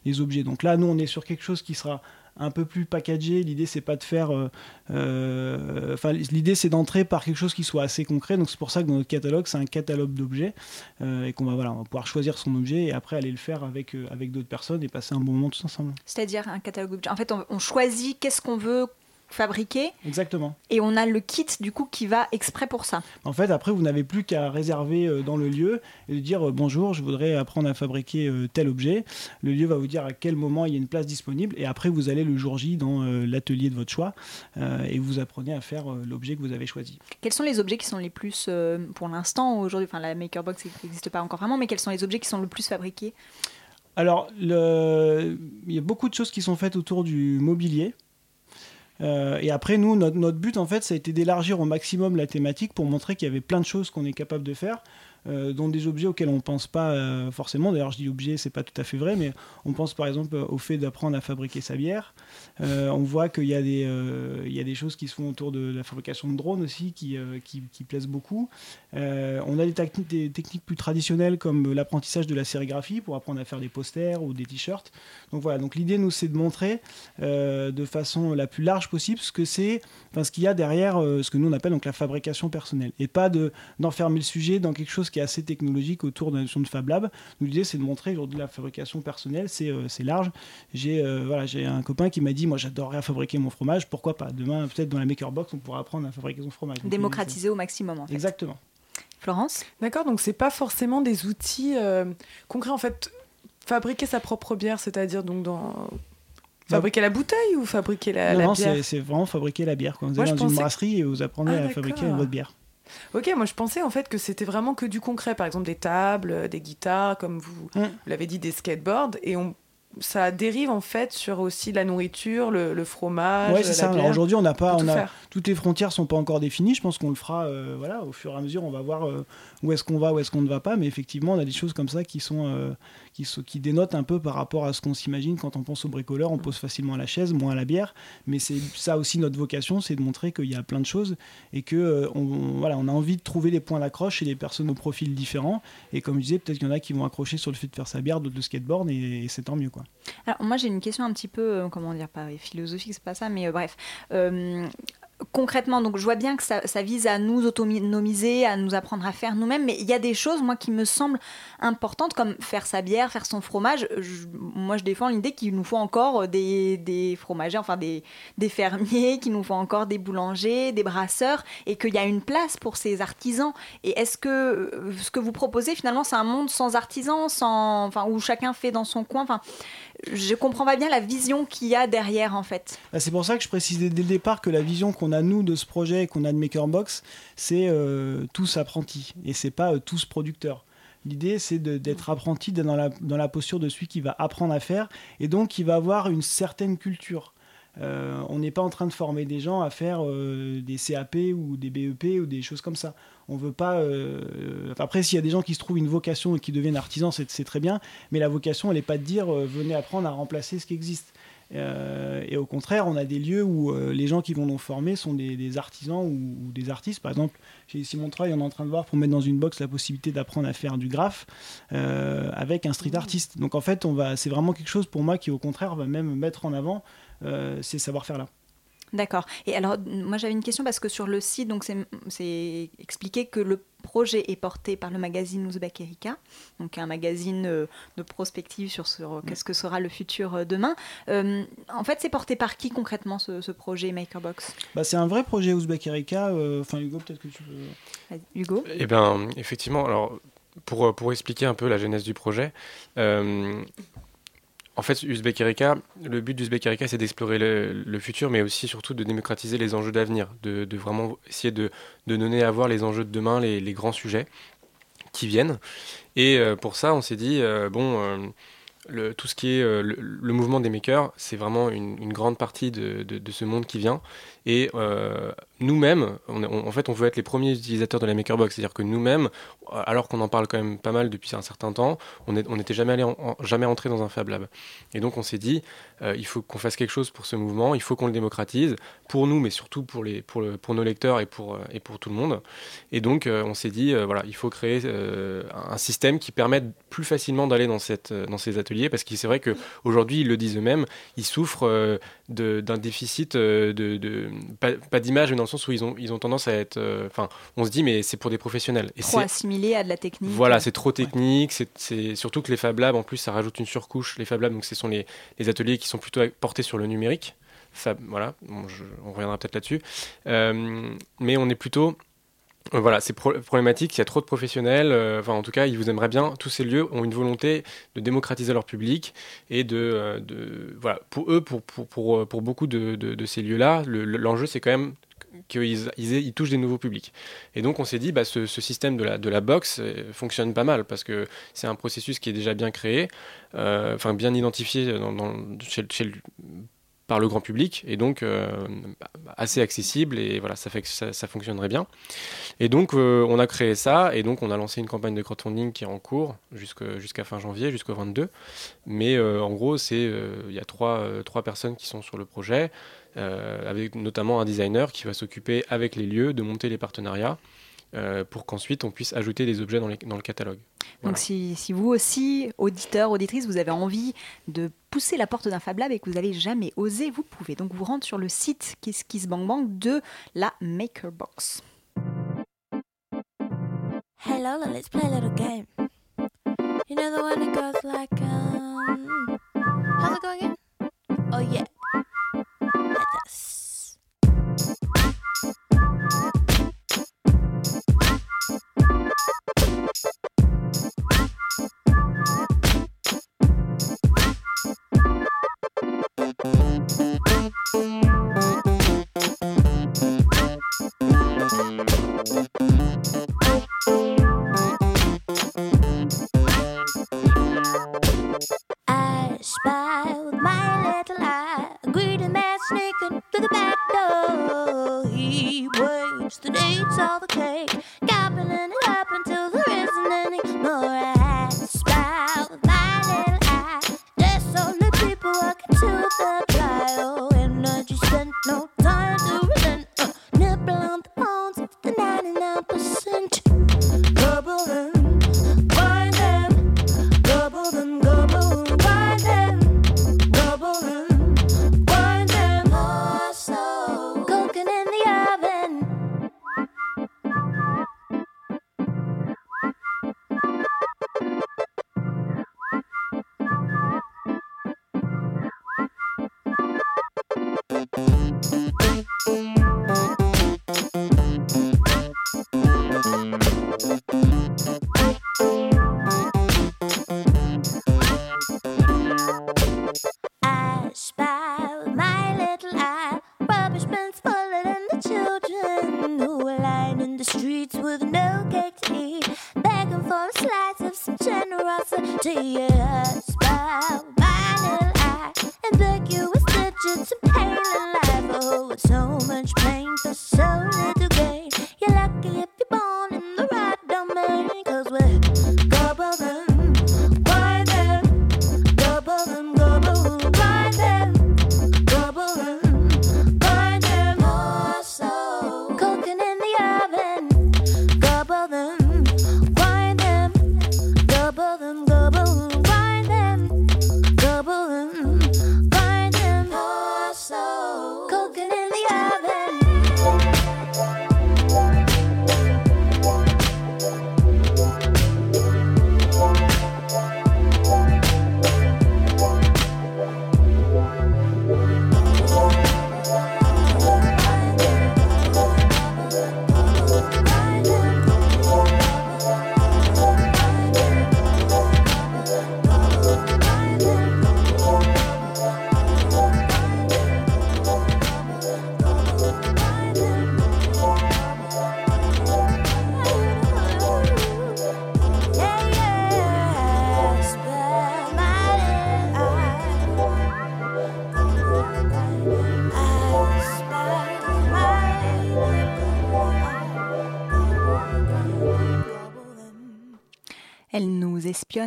les objets. Donc là, nous, on est sur quelque chose qui sera un peu plus packagé. L'idée, c'est pas de faire. euh, euh, Enfin, l'idée, c'est d'entrer par quelque chose qui soit assez concret. Donc, c'est pour ça que dans notre catalogue, c'est un catalogue d'objets euh, et qu'on va, voilà, pouvoir choisir son objet et après aller le faire avec, avec d'autres personnes et passer un bon moment tous ensemble. C'est-à-dire un catalogue d'objets. En fait, on choisit qu'est-ce qu'on veut fabriquer Exactement. et on a le kit du coup qui va exprès pour ça. En fait, après, vous n'avez plus qu'à réserver euh, dans le lieu et dire euh, bonjour, je voudrais apprendre à fabriquer euh, tel objet. Le lieu va vous dire à quel moment il y a une place disponible et après, vous allez le jour J dans l'atelier de votre choix et vous apprenez à faire l'objet que vous avez choisi. Quels sont les objets qui sont les plus, pour l'instant, aujourd'hui, enfin la Makerbox n'existe pas encore vraiment, mais quels sont les objets qui sont le plus fabriqués? Alors, le- il y a beaucoup de choses qui sont faites autour du mobilier. Euh, et après, nous, notre, notre but, en fait, ça a été d'élargir au maximum la thématique pour montrer qu'il y avait plein de choses qu'on est capable de faire, euh, dont des objets auxquels on ne pense pas euh, forcément. D'ailleurs, je dis objet, c'est pas tout à fait vrai, mais on pense par exemple au fait d'apprendre à fabriquer sa bière. Euh, on voit qu'il y, a des, euh, y a des choses qui se font autour de la fabrication de drones aussi qui, euh, qui, qui plaisent beaucoup. Euh, on a des, des techniques plus traditionnelles comme l'apprentissage de la sérigraphie pour apprendre à faire des posters ou des t-shirts. Donc voilà, donc l'idée nous c'est de montrer euh, de façon la plus large possible ce que enfin ce qu'il y a derrière euh, ce que nous on appelle donc la fabrication personnelle et pas de d'enfermer le sujet dans quelque chose qui est assez technologique autour de la notion de Fab Lab. Nous l'idée c'est de montrer aujourd'hui la fabrication personnelle, c'est euh, c'est large. J'ai euh, voilà, j'ai un copain qui m'a dit moi j'adorerais fabriquer mon fromage, pourquoi pas? Demain peut-être dans la Maker Box on pourra apprendre à fabriquer son fromage. Donc, Démocratiser au maximum en fait. Exactement. Florence? D'accord, donc c'est pas forcément des outils euh, concrets en fait. Fabriquer sa propre bière, c'est-à-dire donc dans. Fabriquer la bouteille ou fabriquer la, non, la non, bière? c'est c'est vraiment fabriquer la bière. Quand vous Moi, allez dans une pensais- brasserie et vous apprenez Ah, à fabriquer votre bière. Ok, moi je pensais en fait que c'était vraiment que du concret, par exemple des tables, euh, des guitares, comme vous, Mm. vous l'avez dit, des skateboards, et on, ça dérive en fait sur aussi la nourriture, le, le fromage, Ouais, c'est ça. Aujourd'hui, on n'a pas, On a, toutes les frontières sont pas encore définies. Je pense qu'on le fera, euh, voilà, au fur et à mesure, on va voir euh, où est-ce qu'on va, où est-ce qu'on ne va pas. Mais effectivement, on a des choses comme ça qui sont, euh, qui, dénotent un peu par rapport à ce qu'on s'imagine quand on pense au bricoleur. On pose facilement à la chaise, moins à la bière. Mais c'est ça aussi notre vocation, c'est de montrer qu'il y a plein de choses et que euh, voilà, on a envie de trouver des points d'accroche chez des personnes aux profils différents. Et comme je disais, peut-être qu'il y en a qui vont accrocher sur le fait de faire sa bière, d'autres de skateboard, et, c'est tant mieux, quoi. Alors moi j'ai une question un petit peu, euh, comment dire, pas philosophique, c'est pas ça, mais bref. Concrètement, donc je vois bien que ça, ça vise à nous autonomiser, à nous apprendre à faire nous-mêmes, mais il y a des choses, moi, qui me semblent importantes, comme faire sa bière, faire son fromage. Je- moi, je défends l'idée qu'il nous faut encore des, des fromagers, enfin des, des fermiers, qu'il nous faut encore des boulangers, des brasseurs, et qu'il y a une place pour ces artisans. Et est-ce que ce que vous proposez, finalement, c'est un monde sans artisans, sans, enfin, où chacun fait dans son coin enfin, je comprends pas bien la vision qu'il y a derrière en fait. Bah, C'est pour ça que je précisais dès le départ que la vision qu'on a nous de ce projet et qu'on a de Makerbox, c'est euh, tous apprentis et c'est pas euh, tous producteurs. L'idée, c'est d'être apprenti dans dans la posture de celui qui va apprendre à faire et donc qui va avoir une certaine culture. Euh, on n'est pas en train de former des gens à faire euh, des CAP ou des BEP ou des choses comme ça. On veut pas. euh, après, s'il y a des gens qui se trouvent une vocation et qui deviennent artisans, c'est très bien. Mais la vocation, elle n'est pas de dire venez apprendre à remplacer ce qui existe. Et au contraire, on a des lieux où les gens qui vont nous former sont des, artisans ou, des artistes. Par exemple, chez Simon Treuil, on est en train de voir pour mettre dans une box la possibilité d'apprendre à faire du graphe avec un street artiste. Donc en fait, on va, c'est vraiment quelque chose pour moi qui, au contraire, va même mettre en avant ces savoir-faire là. D'accord. Et alors, moi j'avais une question parce que sur le site, donc c'est- expliqué que le projet est porté par le magazine Ouzbek Erika, donc un magazine euh, de prospective sur, sur, euh, qu'est-ce que sera le futur euh, demain. Euh, en fait, c'est porté par qui concrètement ce, ce projet Makerbox? Bah, c'est un vrai projet Ouzbek Erika. euh, Enfin, Hugo, peut-être que tu peux. Hugo? Eh bien, effectivement, alors, pour, pour expliquer un peu la genèse du projet, euh, en fait, Uzbek le but d'Uzbek c'est d'explorer le, futur, mais aussi surtout de démocratiser les enjeux d'avenir, de, vraiment essayer de, donner à voir les enjeux de demain, les, grands sujets qui viennent. Et euh, pour ça, on s'est dit, euh, bon, euh, tout ce qui est le, mouvement des makers, c'est vraiment une, grande partie de, ce monde qui vient. Nous-mêmes, en fait, on veut être les premiers utilisateurs de la Makerbox. C'est-à-dire que nous-mêmes, alors qu'on en parle quand même pas mal depuis un certain temps, on n'était jamais, allé jamais entré dans un Fab Lab. Et donc, on s'est dit, euh, il faut qu'on fasse quelque chose pour ce mouvement, il faut qu'on le démocratise, pour nous, mais surtout pour, les, pour, le- pour nos lecteurs et pour, euh, et pour tout le monde. Et donc, euh, on s'est dit, euh, voilà, il faut créer euh, un système qui permette plus facilement d'aller dans, cette, euh, dans ces ateliers, parce que c'est vrai qu'aujourd'hui, ils le disent eux-mêmes, ils souffrent euh, d'un déficit euh, de, de- pas, pas d'image, mais dans le sens où ils ont, ils ont tendance à être, euh, enfin, on se dit, mais c'est pour des professionnels. Et Trop assimilé à de la technique voilà, c'est trop technique. c'est C'est surtout que les Fab Labs, en plus, ça rajoute une surcouche. Les Fab Labs, donc, ce sont les, les ateliers qui sont plutôt portés sur le numérique. Fab, voilà, bon, je- on reviendra peut-être là-dessus. Euh, mais on est plutôt Voilà, c'est pro- problématique, il y a trop de professionnels, euh, enfin en tout cas, ils vous aimeraient bien, tous ces lieux ont une volonté de démocratiser leur public et de, euh, voilà, pour eux, pour, pour, pour, euh, pour beaucoup de, de- de ces lieux-là, le- le- l'enjeu c'est quand même qu'ils ils, ils touchent des nouveaux publics. Et donc on s'est dit, bah, ce, système de la, de la euh, fonctionne pas mal parce que c'est un processus qui est déjà bien créé, euh, enfin bien identifié dans, chez, chez par le grand public et donc euh, assez accessible et voilà ça fait ça, fonctionnerait bien. Et donc euh, on a créé ça et donc on a lancé une campagne de crowdfunding qui est en cours jusqu'à fin janvier jusqu'au 22 mais euh, en gros c'est il y a trois, trois personnes qui sont sur le projet avec notamment un designer qui va s'occuper avec les lieux de monter les partenariats euh, pour qu'ensuite on puisse ajouter des objets dans, les- dans le catalogue Donc si, si vous aussi, auditeurs, auditrices, vous avez envie de pousser la porte d'un Fab Lab et que vous n'avez jamais osé, vous pouvez. Donc vous rentrez sur le site Kiss Kiss Bang Bang de la Makerbox. Hey Lola, let's play a little game. You know the one that goes like, um. How's it going again? Oh, yeah. So much pain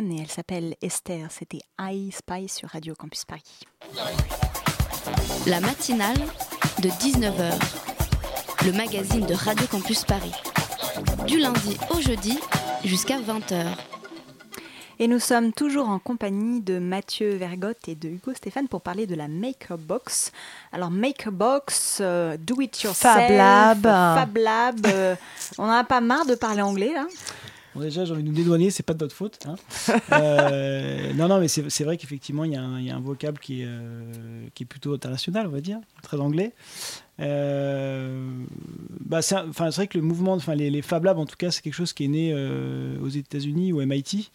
et elle s'appelle Esther. C'était I Spy sur Radio Campus Paris. La matinale de 19h, le magazine de Radio Campus Paris. Du lundi au jeudi jusqu'à 20h. Et nous sommes toujours en compagnie de Mathieu Vergotte et de Hugo Stéphane pour parler de la Maker Box. Alors Maker Box, euh, do it yourself, Fab Lab. Fab Lab, euh, on n'en a pas marre de parler anglais là Bon, déjà, j'ai envie de nous dédouaner, c'est pas de notre faute. hein. *laughs* Euh, non, non, mais c'est vrai qu'effectivement, il y, a un- il y a un vocable qui est, euh, qui est plutôt international, on va dire, très anglais. Euh, bah, c'est un- enfin, c'est vrai que le mouvement, enfin, les, les Fab Labs, en tout cas, c'est quelque chose qui est né euh, aux États-Unis, au MIT.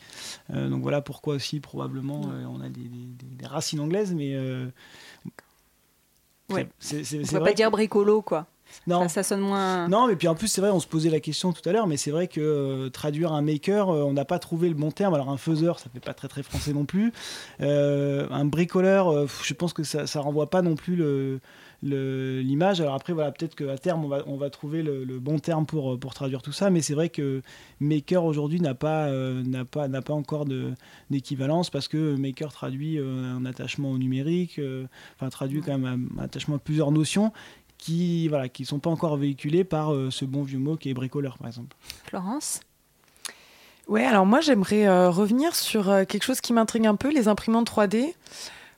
Euh, donc voilà pourquoi aussi, probablement, on a des, des- des- des racines anglaises, mais. Ouais. c'est- On vrai pas dire bricolo quoi. Non. Ça, ça sonne moins. non, mais puis en plus, c'est vrai, on se posait la question tout à l'heure, mais c'est vrai que euh, traduire un maker, euh, on n'a pas trouvé le bon terme. Alors, un faiseur, ça fait pas très très français non plus. Euh, un bricoleur, je pense que ça, ça renvoie pas non plus le l'image alors après voilà peut-être qu'à terme on va, on va trouver le, le bon terme pour, pour traduire tout ça mais c'est vrai que maker aujourd'hui n'a pas euh, n'a pas n'a pas encore d'équivalence parce que maker traduit euh, un attachement au numérique euh, enfin traduit quand même un, un attachement à plusieurs notions qui voilà qui sont pas encore véhiculées par euh, ce bon vieux mot qui est bricoleur par exemple. Florence? Ouais, alors moi j'aimerais euh, revenir sur euh, quelque chose qui m'intrigue un peu, les imprimantes 3D.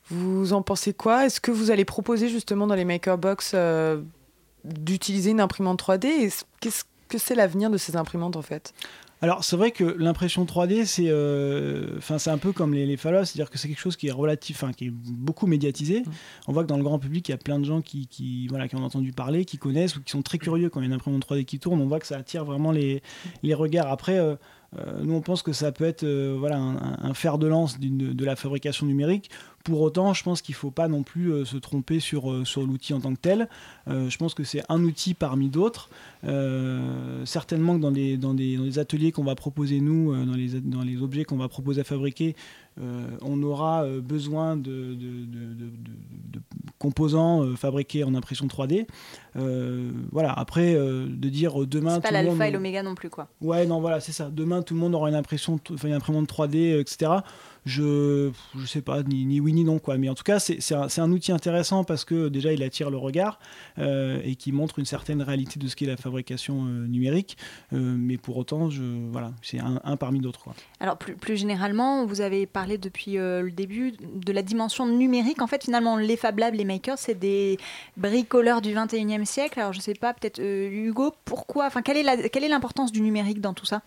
Vous en pensez quoi? Est-ce que vous allez proposer justement dans les Maker Box euh, d'utiliser une imprimante 3D Et qu'est-ce que c'est l'avenir de ces imprimantes en fait? Alors, c'est vrai que l'impression 3D, c'est euh, enfin, c'est un peu comme les, les phallos, c'est-à-dire que c'est quelque chose qui est relatif, qui est beaucoup médiatisé. On voit que dans le grand public, il y a plein de gens qui, qui, voilà, qui ont entendu parler, qui connaissent ou qui sont très curieux quand il y a une imprimante 3D qui tourne. On voit que ça attire vraiment les, les regards. Après, euh, euh, nous, on pense que ça peut être voilà, un, fer de lance de la fabrication numérique. Pour autant, je pense qu'il ne faut pas non plus euh, se tromper sur, euh, sur l'outil en tant que tel. Euh, je pense que c'est un outil parmi d'autres. Certainement que dans les, dans dans les ateliers qu'on va proposer nous, dans, les, dans les objets qu'on va proposer à fabriquer, on aura besoin de, de- de- de- composants fabriqués en impression 3D. Euh, voilà, après, euh, de dire euh, demain... C'est pas tout le monde- l'alpha et l'oméga non plus quoi. Ouais, non, voilà, c'est ça. Demain, tout le monde aura une impression, t- enfin, une imprimante 3D, euh, etc. Je, je sais pas, ni, ni oui ni non, quoi. Mais en tout cas, c'est un, un outil intéressant parce que déjà, il attire le regard euh, et qui montre une certaine réalité de ce qu'est la fabrication numérique. Mais pour autant, je, voilà, c'est un, un parmi d'autres, quoi. Alors plus, plus généralement, vous avez parlé depuis le début de la dimension numérique. En fait, finalement, les Fab Labs, les makers, c'est des bricoleurs du 21e siècle. Alors je sais pas, peut-être euh, Hugo, pourquoi, enfin quelle est l'importance du numérique dans tout ça?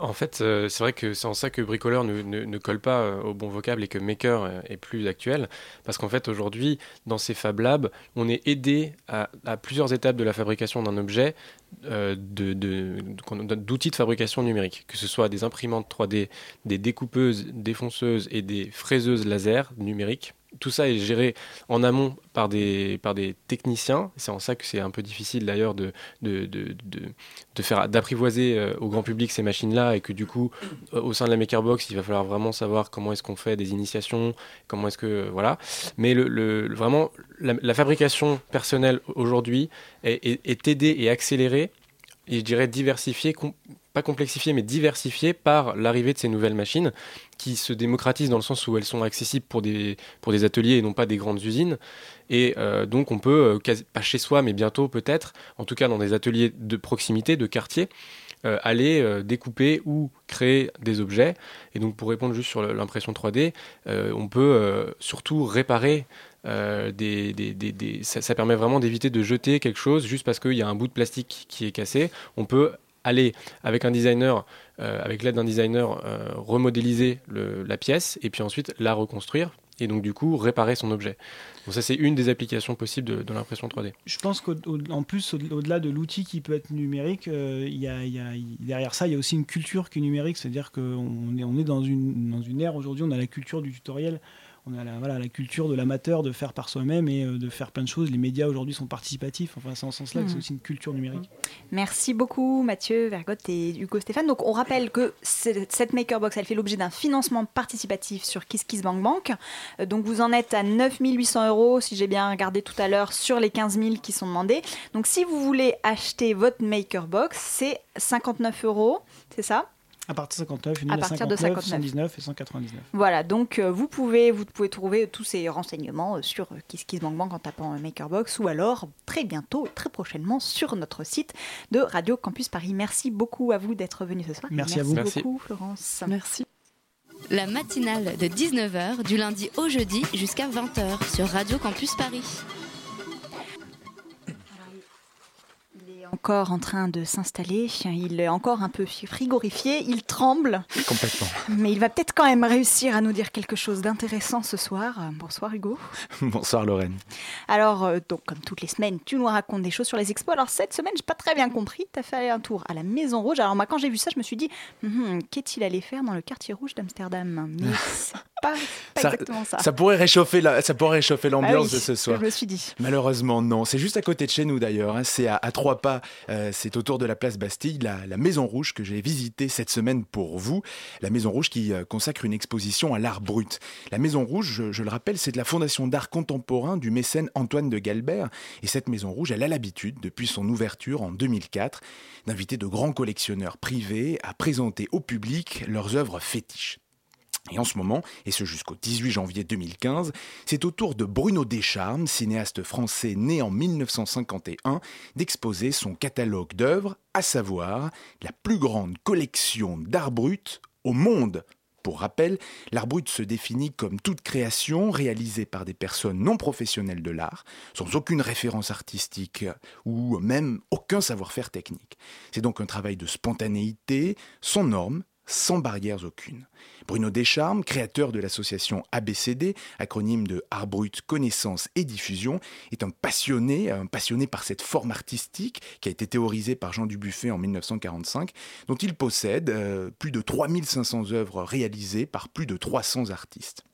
En fait, euh, c'est vrai que c'est en ça que bricoleur ne, ne- ne colle pas euh, au bon vocable et que maker est plus actuel. Parce qu'en fait, aujourd'hui, dans ces Fab Labs, on est aidé à plusieurs étapes de la fabrication d'un objet euh, d'outils de fabrication numérique, que ce soit des imprimantes 3D, des découpeuses, défonceuses et des fraiseuses laser numériques. Tout ça est géré en amont par des, par des techniciens. C'est en ça que c'est un peu difficile d'ailleurs de, faire d'apprivoiser euh, au grand public ces machines-là et que du coup, au sein de la Makerbox, il va falloir vraiment savoir comment est-ce qu'on fait des initiations, comment est-ce que voilà. Mais le, vraiment, la fabrication personnelle aujourd'hui est, est, est aidée et accélérée et je dirais diversifiée, com- pas complexifiée, mais diversifiée par l'arrivée de ces nouvelles machines qui se démocratisent dans le sens où elles sont accessibles pour des, pour des ateliers et non pas des grandes usines. Et euh, donc on peut, euh, pas chez soi, mais bientôt peut-être, en tout cas dans des ateliers de proximité, de quartier, euh, aller euh, découper ou créer des objets. Et donc pour répondre juste sur l'impression 3D, euh, on peut surtout réparer des, ça, permet vraiment d'éviter de jeter quelque chose juste parce qu'il y a un bout de plastique qui est cassé. On peut aller avec un designer, avec l'aide d'un designer, remodéliser la pièce et puis ensuite la reconstruire et donc du coup réparer son objet. Donc ça c'est une des applications possibles de, l'impression 3D. Je pense qu'en plus, au- au-delà de l'outil qui peut être numérique, euh, y a, derrière ça, il y a aussi une culture qui est numérique. C'est-à-dire qu'on est, on est dans, une, dans une ère aujourd'hui, on a la culture du tutoriel, on a la, voilà, la culture de l'amateur, de faire par soi-même et euh, de faire plein de choses. Les médias aujourd'hui sont participatifs. Enfin, c'est en ce sens-là que c'est Mhm. aussi une culture numérique. Merci beaucoup Mathieu, Vergotte et Hugo Stéphane. Donc on rappelle que cette Makerbox, elle fait l'objet d'un financement participatif sur KissKissBankBank. Euh, Donc vous en êtes à 9 800 euros, si j'ai bien regardé tout à l'heure, sur les 15 000 qui sont demandés. Donc si vous voulez acheter votre Makerbox, c'est 59 euros, c'est ça? À partir de 59, une À partir de 59, 59. 119 et 199. Voilà, donc euh, vous pouvez, vous pouvez trouver tous ces renseignements euh, sur euh, Kiss Kiss Bang Bang en tapant euh, Makerbox ou alors très bientôt, très prochainement sur notre site de Radio Campus Paris. Merci beaucoup à vous d'être venus ce soir. Merci à vous. Merci. beaucoup Florence. Merci. La matinale de 19h du lundi au jeudi jusqu'à 20h sur Radio Campus Paris. Est encore en train de s'installer, il est encore un peu frigorifié, il tremble, Complètement. mais il va peut-être quand même réussir à nous dire quelque chose d'intéressant ce soir. Bonsoir Hugo. *laughs* Bonsoir Lorraine. Alors, euh, donc, comme toutes les semaines, tu nous racontes des choses sur les expos. Alors, cette semaine, j'ai pas très bien compris. Tu as fait un tour à la Maison Rouge. Alors, moi, quand j'ai vu ça, je me suis dit, Hum, qu'est-il allé faire dans le quartier rouge d'Amsterdam? Mais *laughs* pas, pas Ça, exactement ça. ça pourrait réchauffer la- ça pourrait réchauffer l'ambiance Ah oui, de ce soir. Je me suis dit. Malheureusement, non. C'est juste à côté de chez nous d'ailleurs. hein. C'est à, à trois pas. Euh, c'est autour de la place Bastille, la, la Maison Rouge que j'ai visitée cette semaine pour vous. La Maison Rouge qui euh, consacre une exposition à l'art brut. La Maison Rouge, je, je le rappelle, c'est de la Fondation d'art contemporain du mécène Antoine de Galbert. Et cette Maison Rouge, elle a l'habitude, depuis son ouverture en 2004, d'inviter de grands collectionneurs privés à présenter au public leurs œuvres fétiches. Et en ce moment, et ce jusqu'au 18 janvier 2015, c'est au tour de Bruno Descharmes, cinéaste français né en 1951, d'exposer son catalogue d'œuvres, à savoir la plus grande collection d'art brut au monde. Pour rappel, l'art brut se définit comme toute création réalisée par des personnes non professionnelles de l'art, sans aucune référence artistique ou même aucun savoir-faire technique. C'est donc un travail de spontanéité, sans normes, sans barrières aucune. Bruno Descharmes, créateur de l'association ABCD, acronyme de Art Brut Connaissance et Diffusion, est un passionné, un passionné par cette forme artistique qui a été théorisée par Jean Dubuffet en 1945, dont il possède euh, plus de 3500 œuvres réalisées par plus de 300 artistes.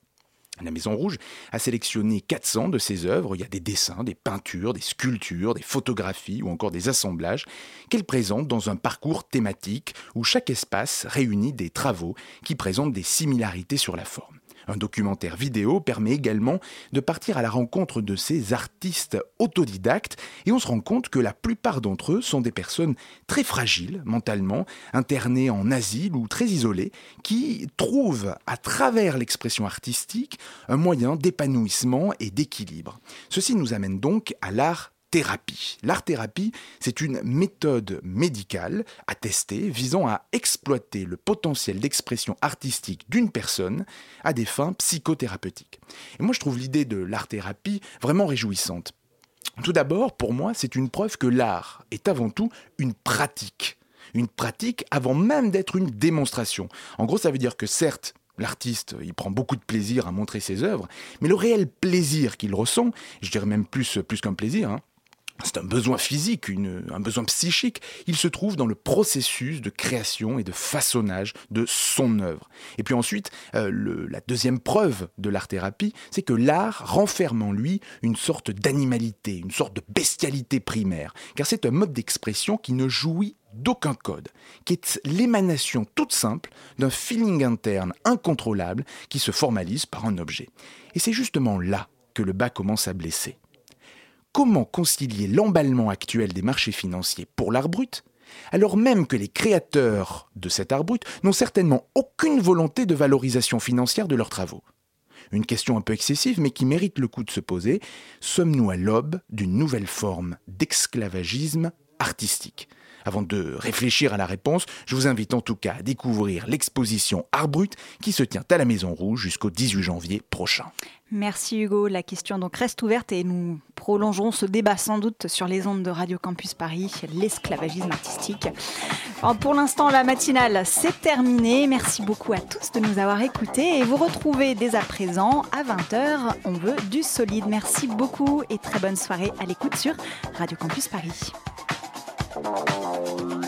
La Maison Rouge a sélectionné 400 de ses œuvres. Il y a des dessins, des peintures, des sculptures, des photographies ou encore des assemblages qu'elle présente dans un parcours thématique où chaque espace réunit des travaux qui présentent des similarités sur la forme. Un documentaire vidéo permet également de partir à la rencontre de ces artistes autodidactes et on se rend compte que la plupart d'entre eux sont des personnes très fragiles mentalement, internées en asile ou très isolées, qui trouvent à travers l'expression artistique un moyen d'épanouissement et d'équilibre. Ceci nous amène donc à l'art thérapie. L'art-thérapie, c'est une méthode médicale attestée visant à exploiter le potentiel d'expression artistique d'une personne à des fins psychothérapeutiques. Et moi, je trouve l'idée de l'art-thérapie vraiment réjouissante. Tout d'abord, pour moi, c'est une preuve que l'art est avant tout une pratique. Une pratique avant même d'être une démonstration. En gros, ça veut dire que certes, L'artiste, il prend beaucoup de plaisir à montrer ses œuvres, mais le réel plaisir qu'il ressent, je dirais même plus, plus qu'un plaisir, hein, c'est un besoin physique, une- un besoin psychique. Il se trouve dans le processus de création et de façonnage de son œuvre. Et puis ensuite, euh, la deuxième preuve de l'art-thérapie, c'est que l'art renferme en lui une sorte d'animalité, une sorte de bestialité primaire. Car c'est un mode d'expression qui ne jouit d'aucun code, qui est l'émanation toute simple d'un feeling interne incontrôlable qui se formalise par un objet. Et c'est justement là que le bas commence à blesser comment concilier l'emballement actuel des marchés financiers pour l'art brut, alors même que les créateurs de cet art brut n'ont certainement aucune volonté de valorisation financière de leurs travaux Une question un peu excessive, mais qui mérite le coup de se poser. Sommes-nous à l'aube d'une nouvelle forme d'esclavagisme artistique? Avant de réfléchir à la réponse, je vous invite en tout cas à découvrir l'exposition Art Brut qui se tient à la Maison Rouge jusqu'au 18 janvier prochain. Merci Hugo. La question donc reste ouverte et nous prolongerons ce débat sans doute sur les ondes de Radio Campus Paris, l'esclavagisme artistique. Pour l'instant, la matinale, c'est terminé. Merci beaucoup à tous de nous avoir écoutés et vous retrouvez dès à présent à 20h. On veut du solide. Merci beaucoup et très bonne soirée à l'écoute sur Radio Campus Paris. Thank you.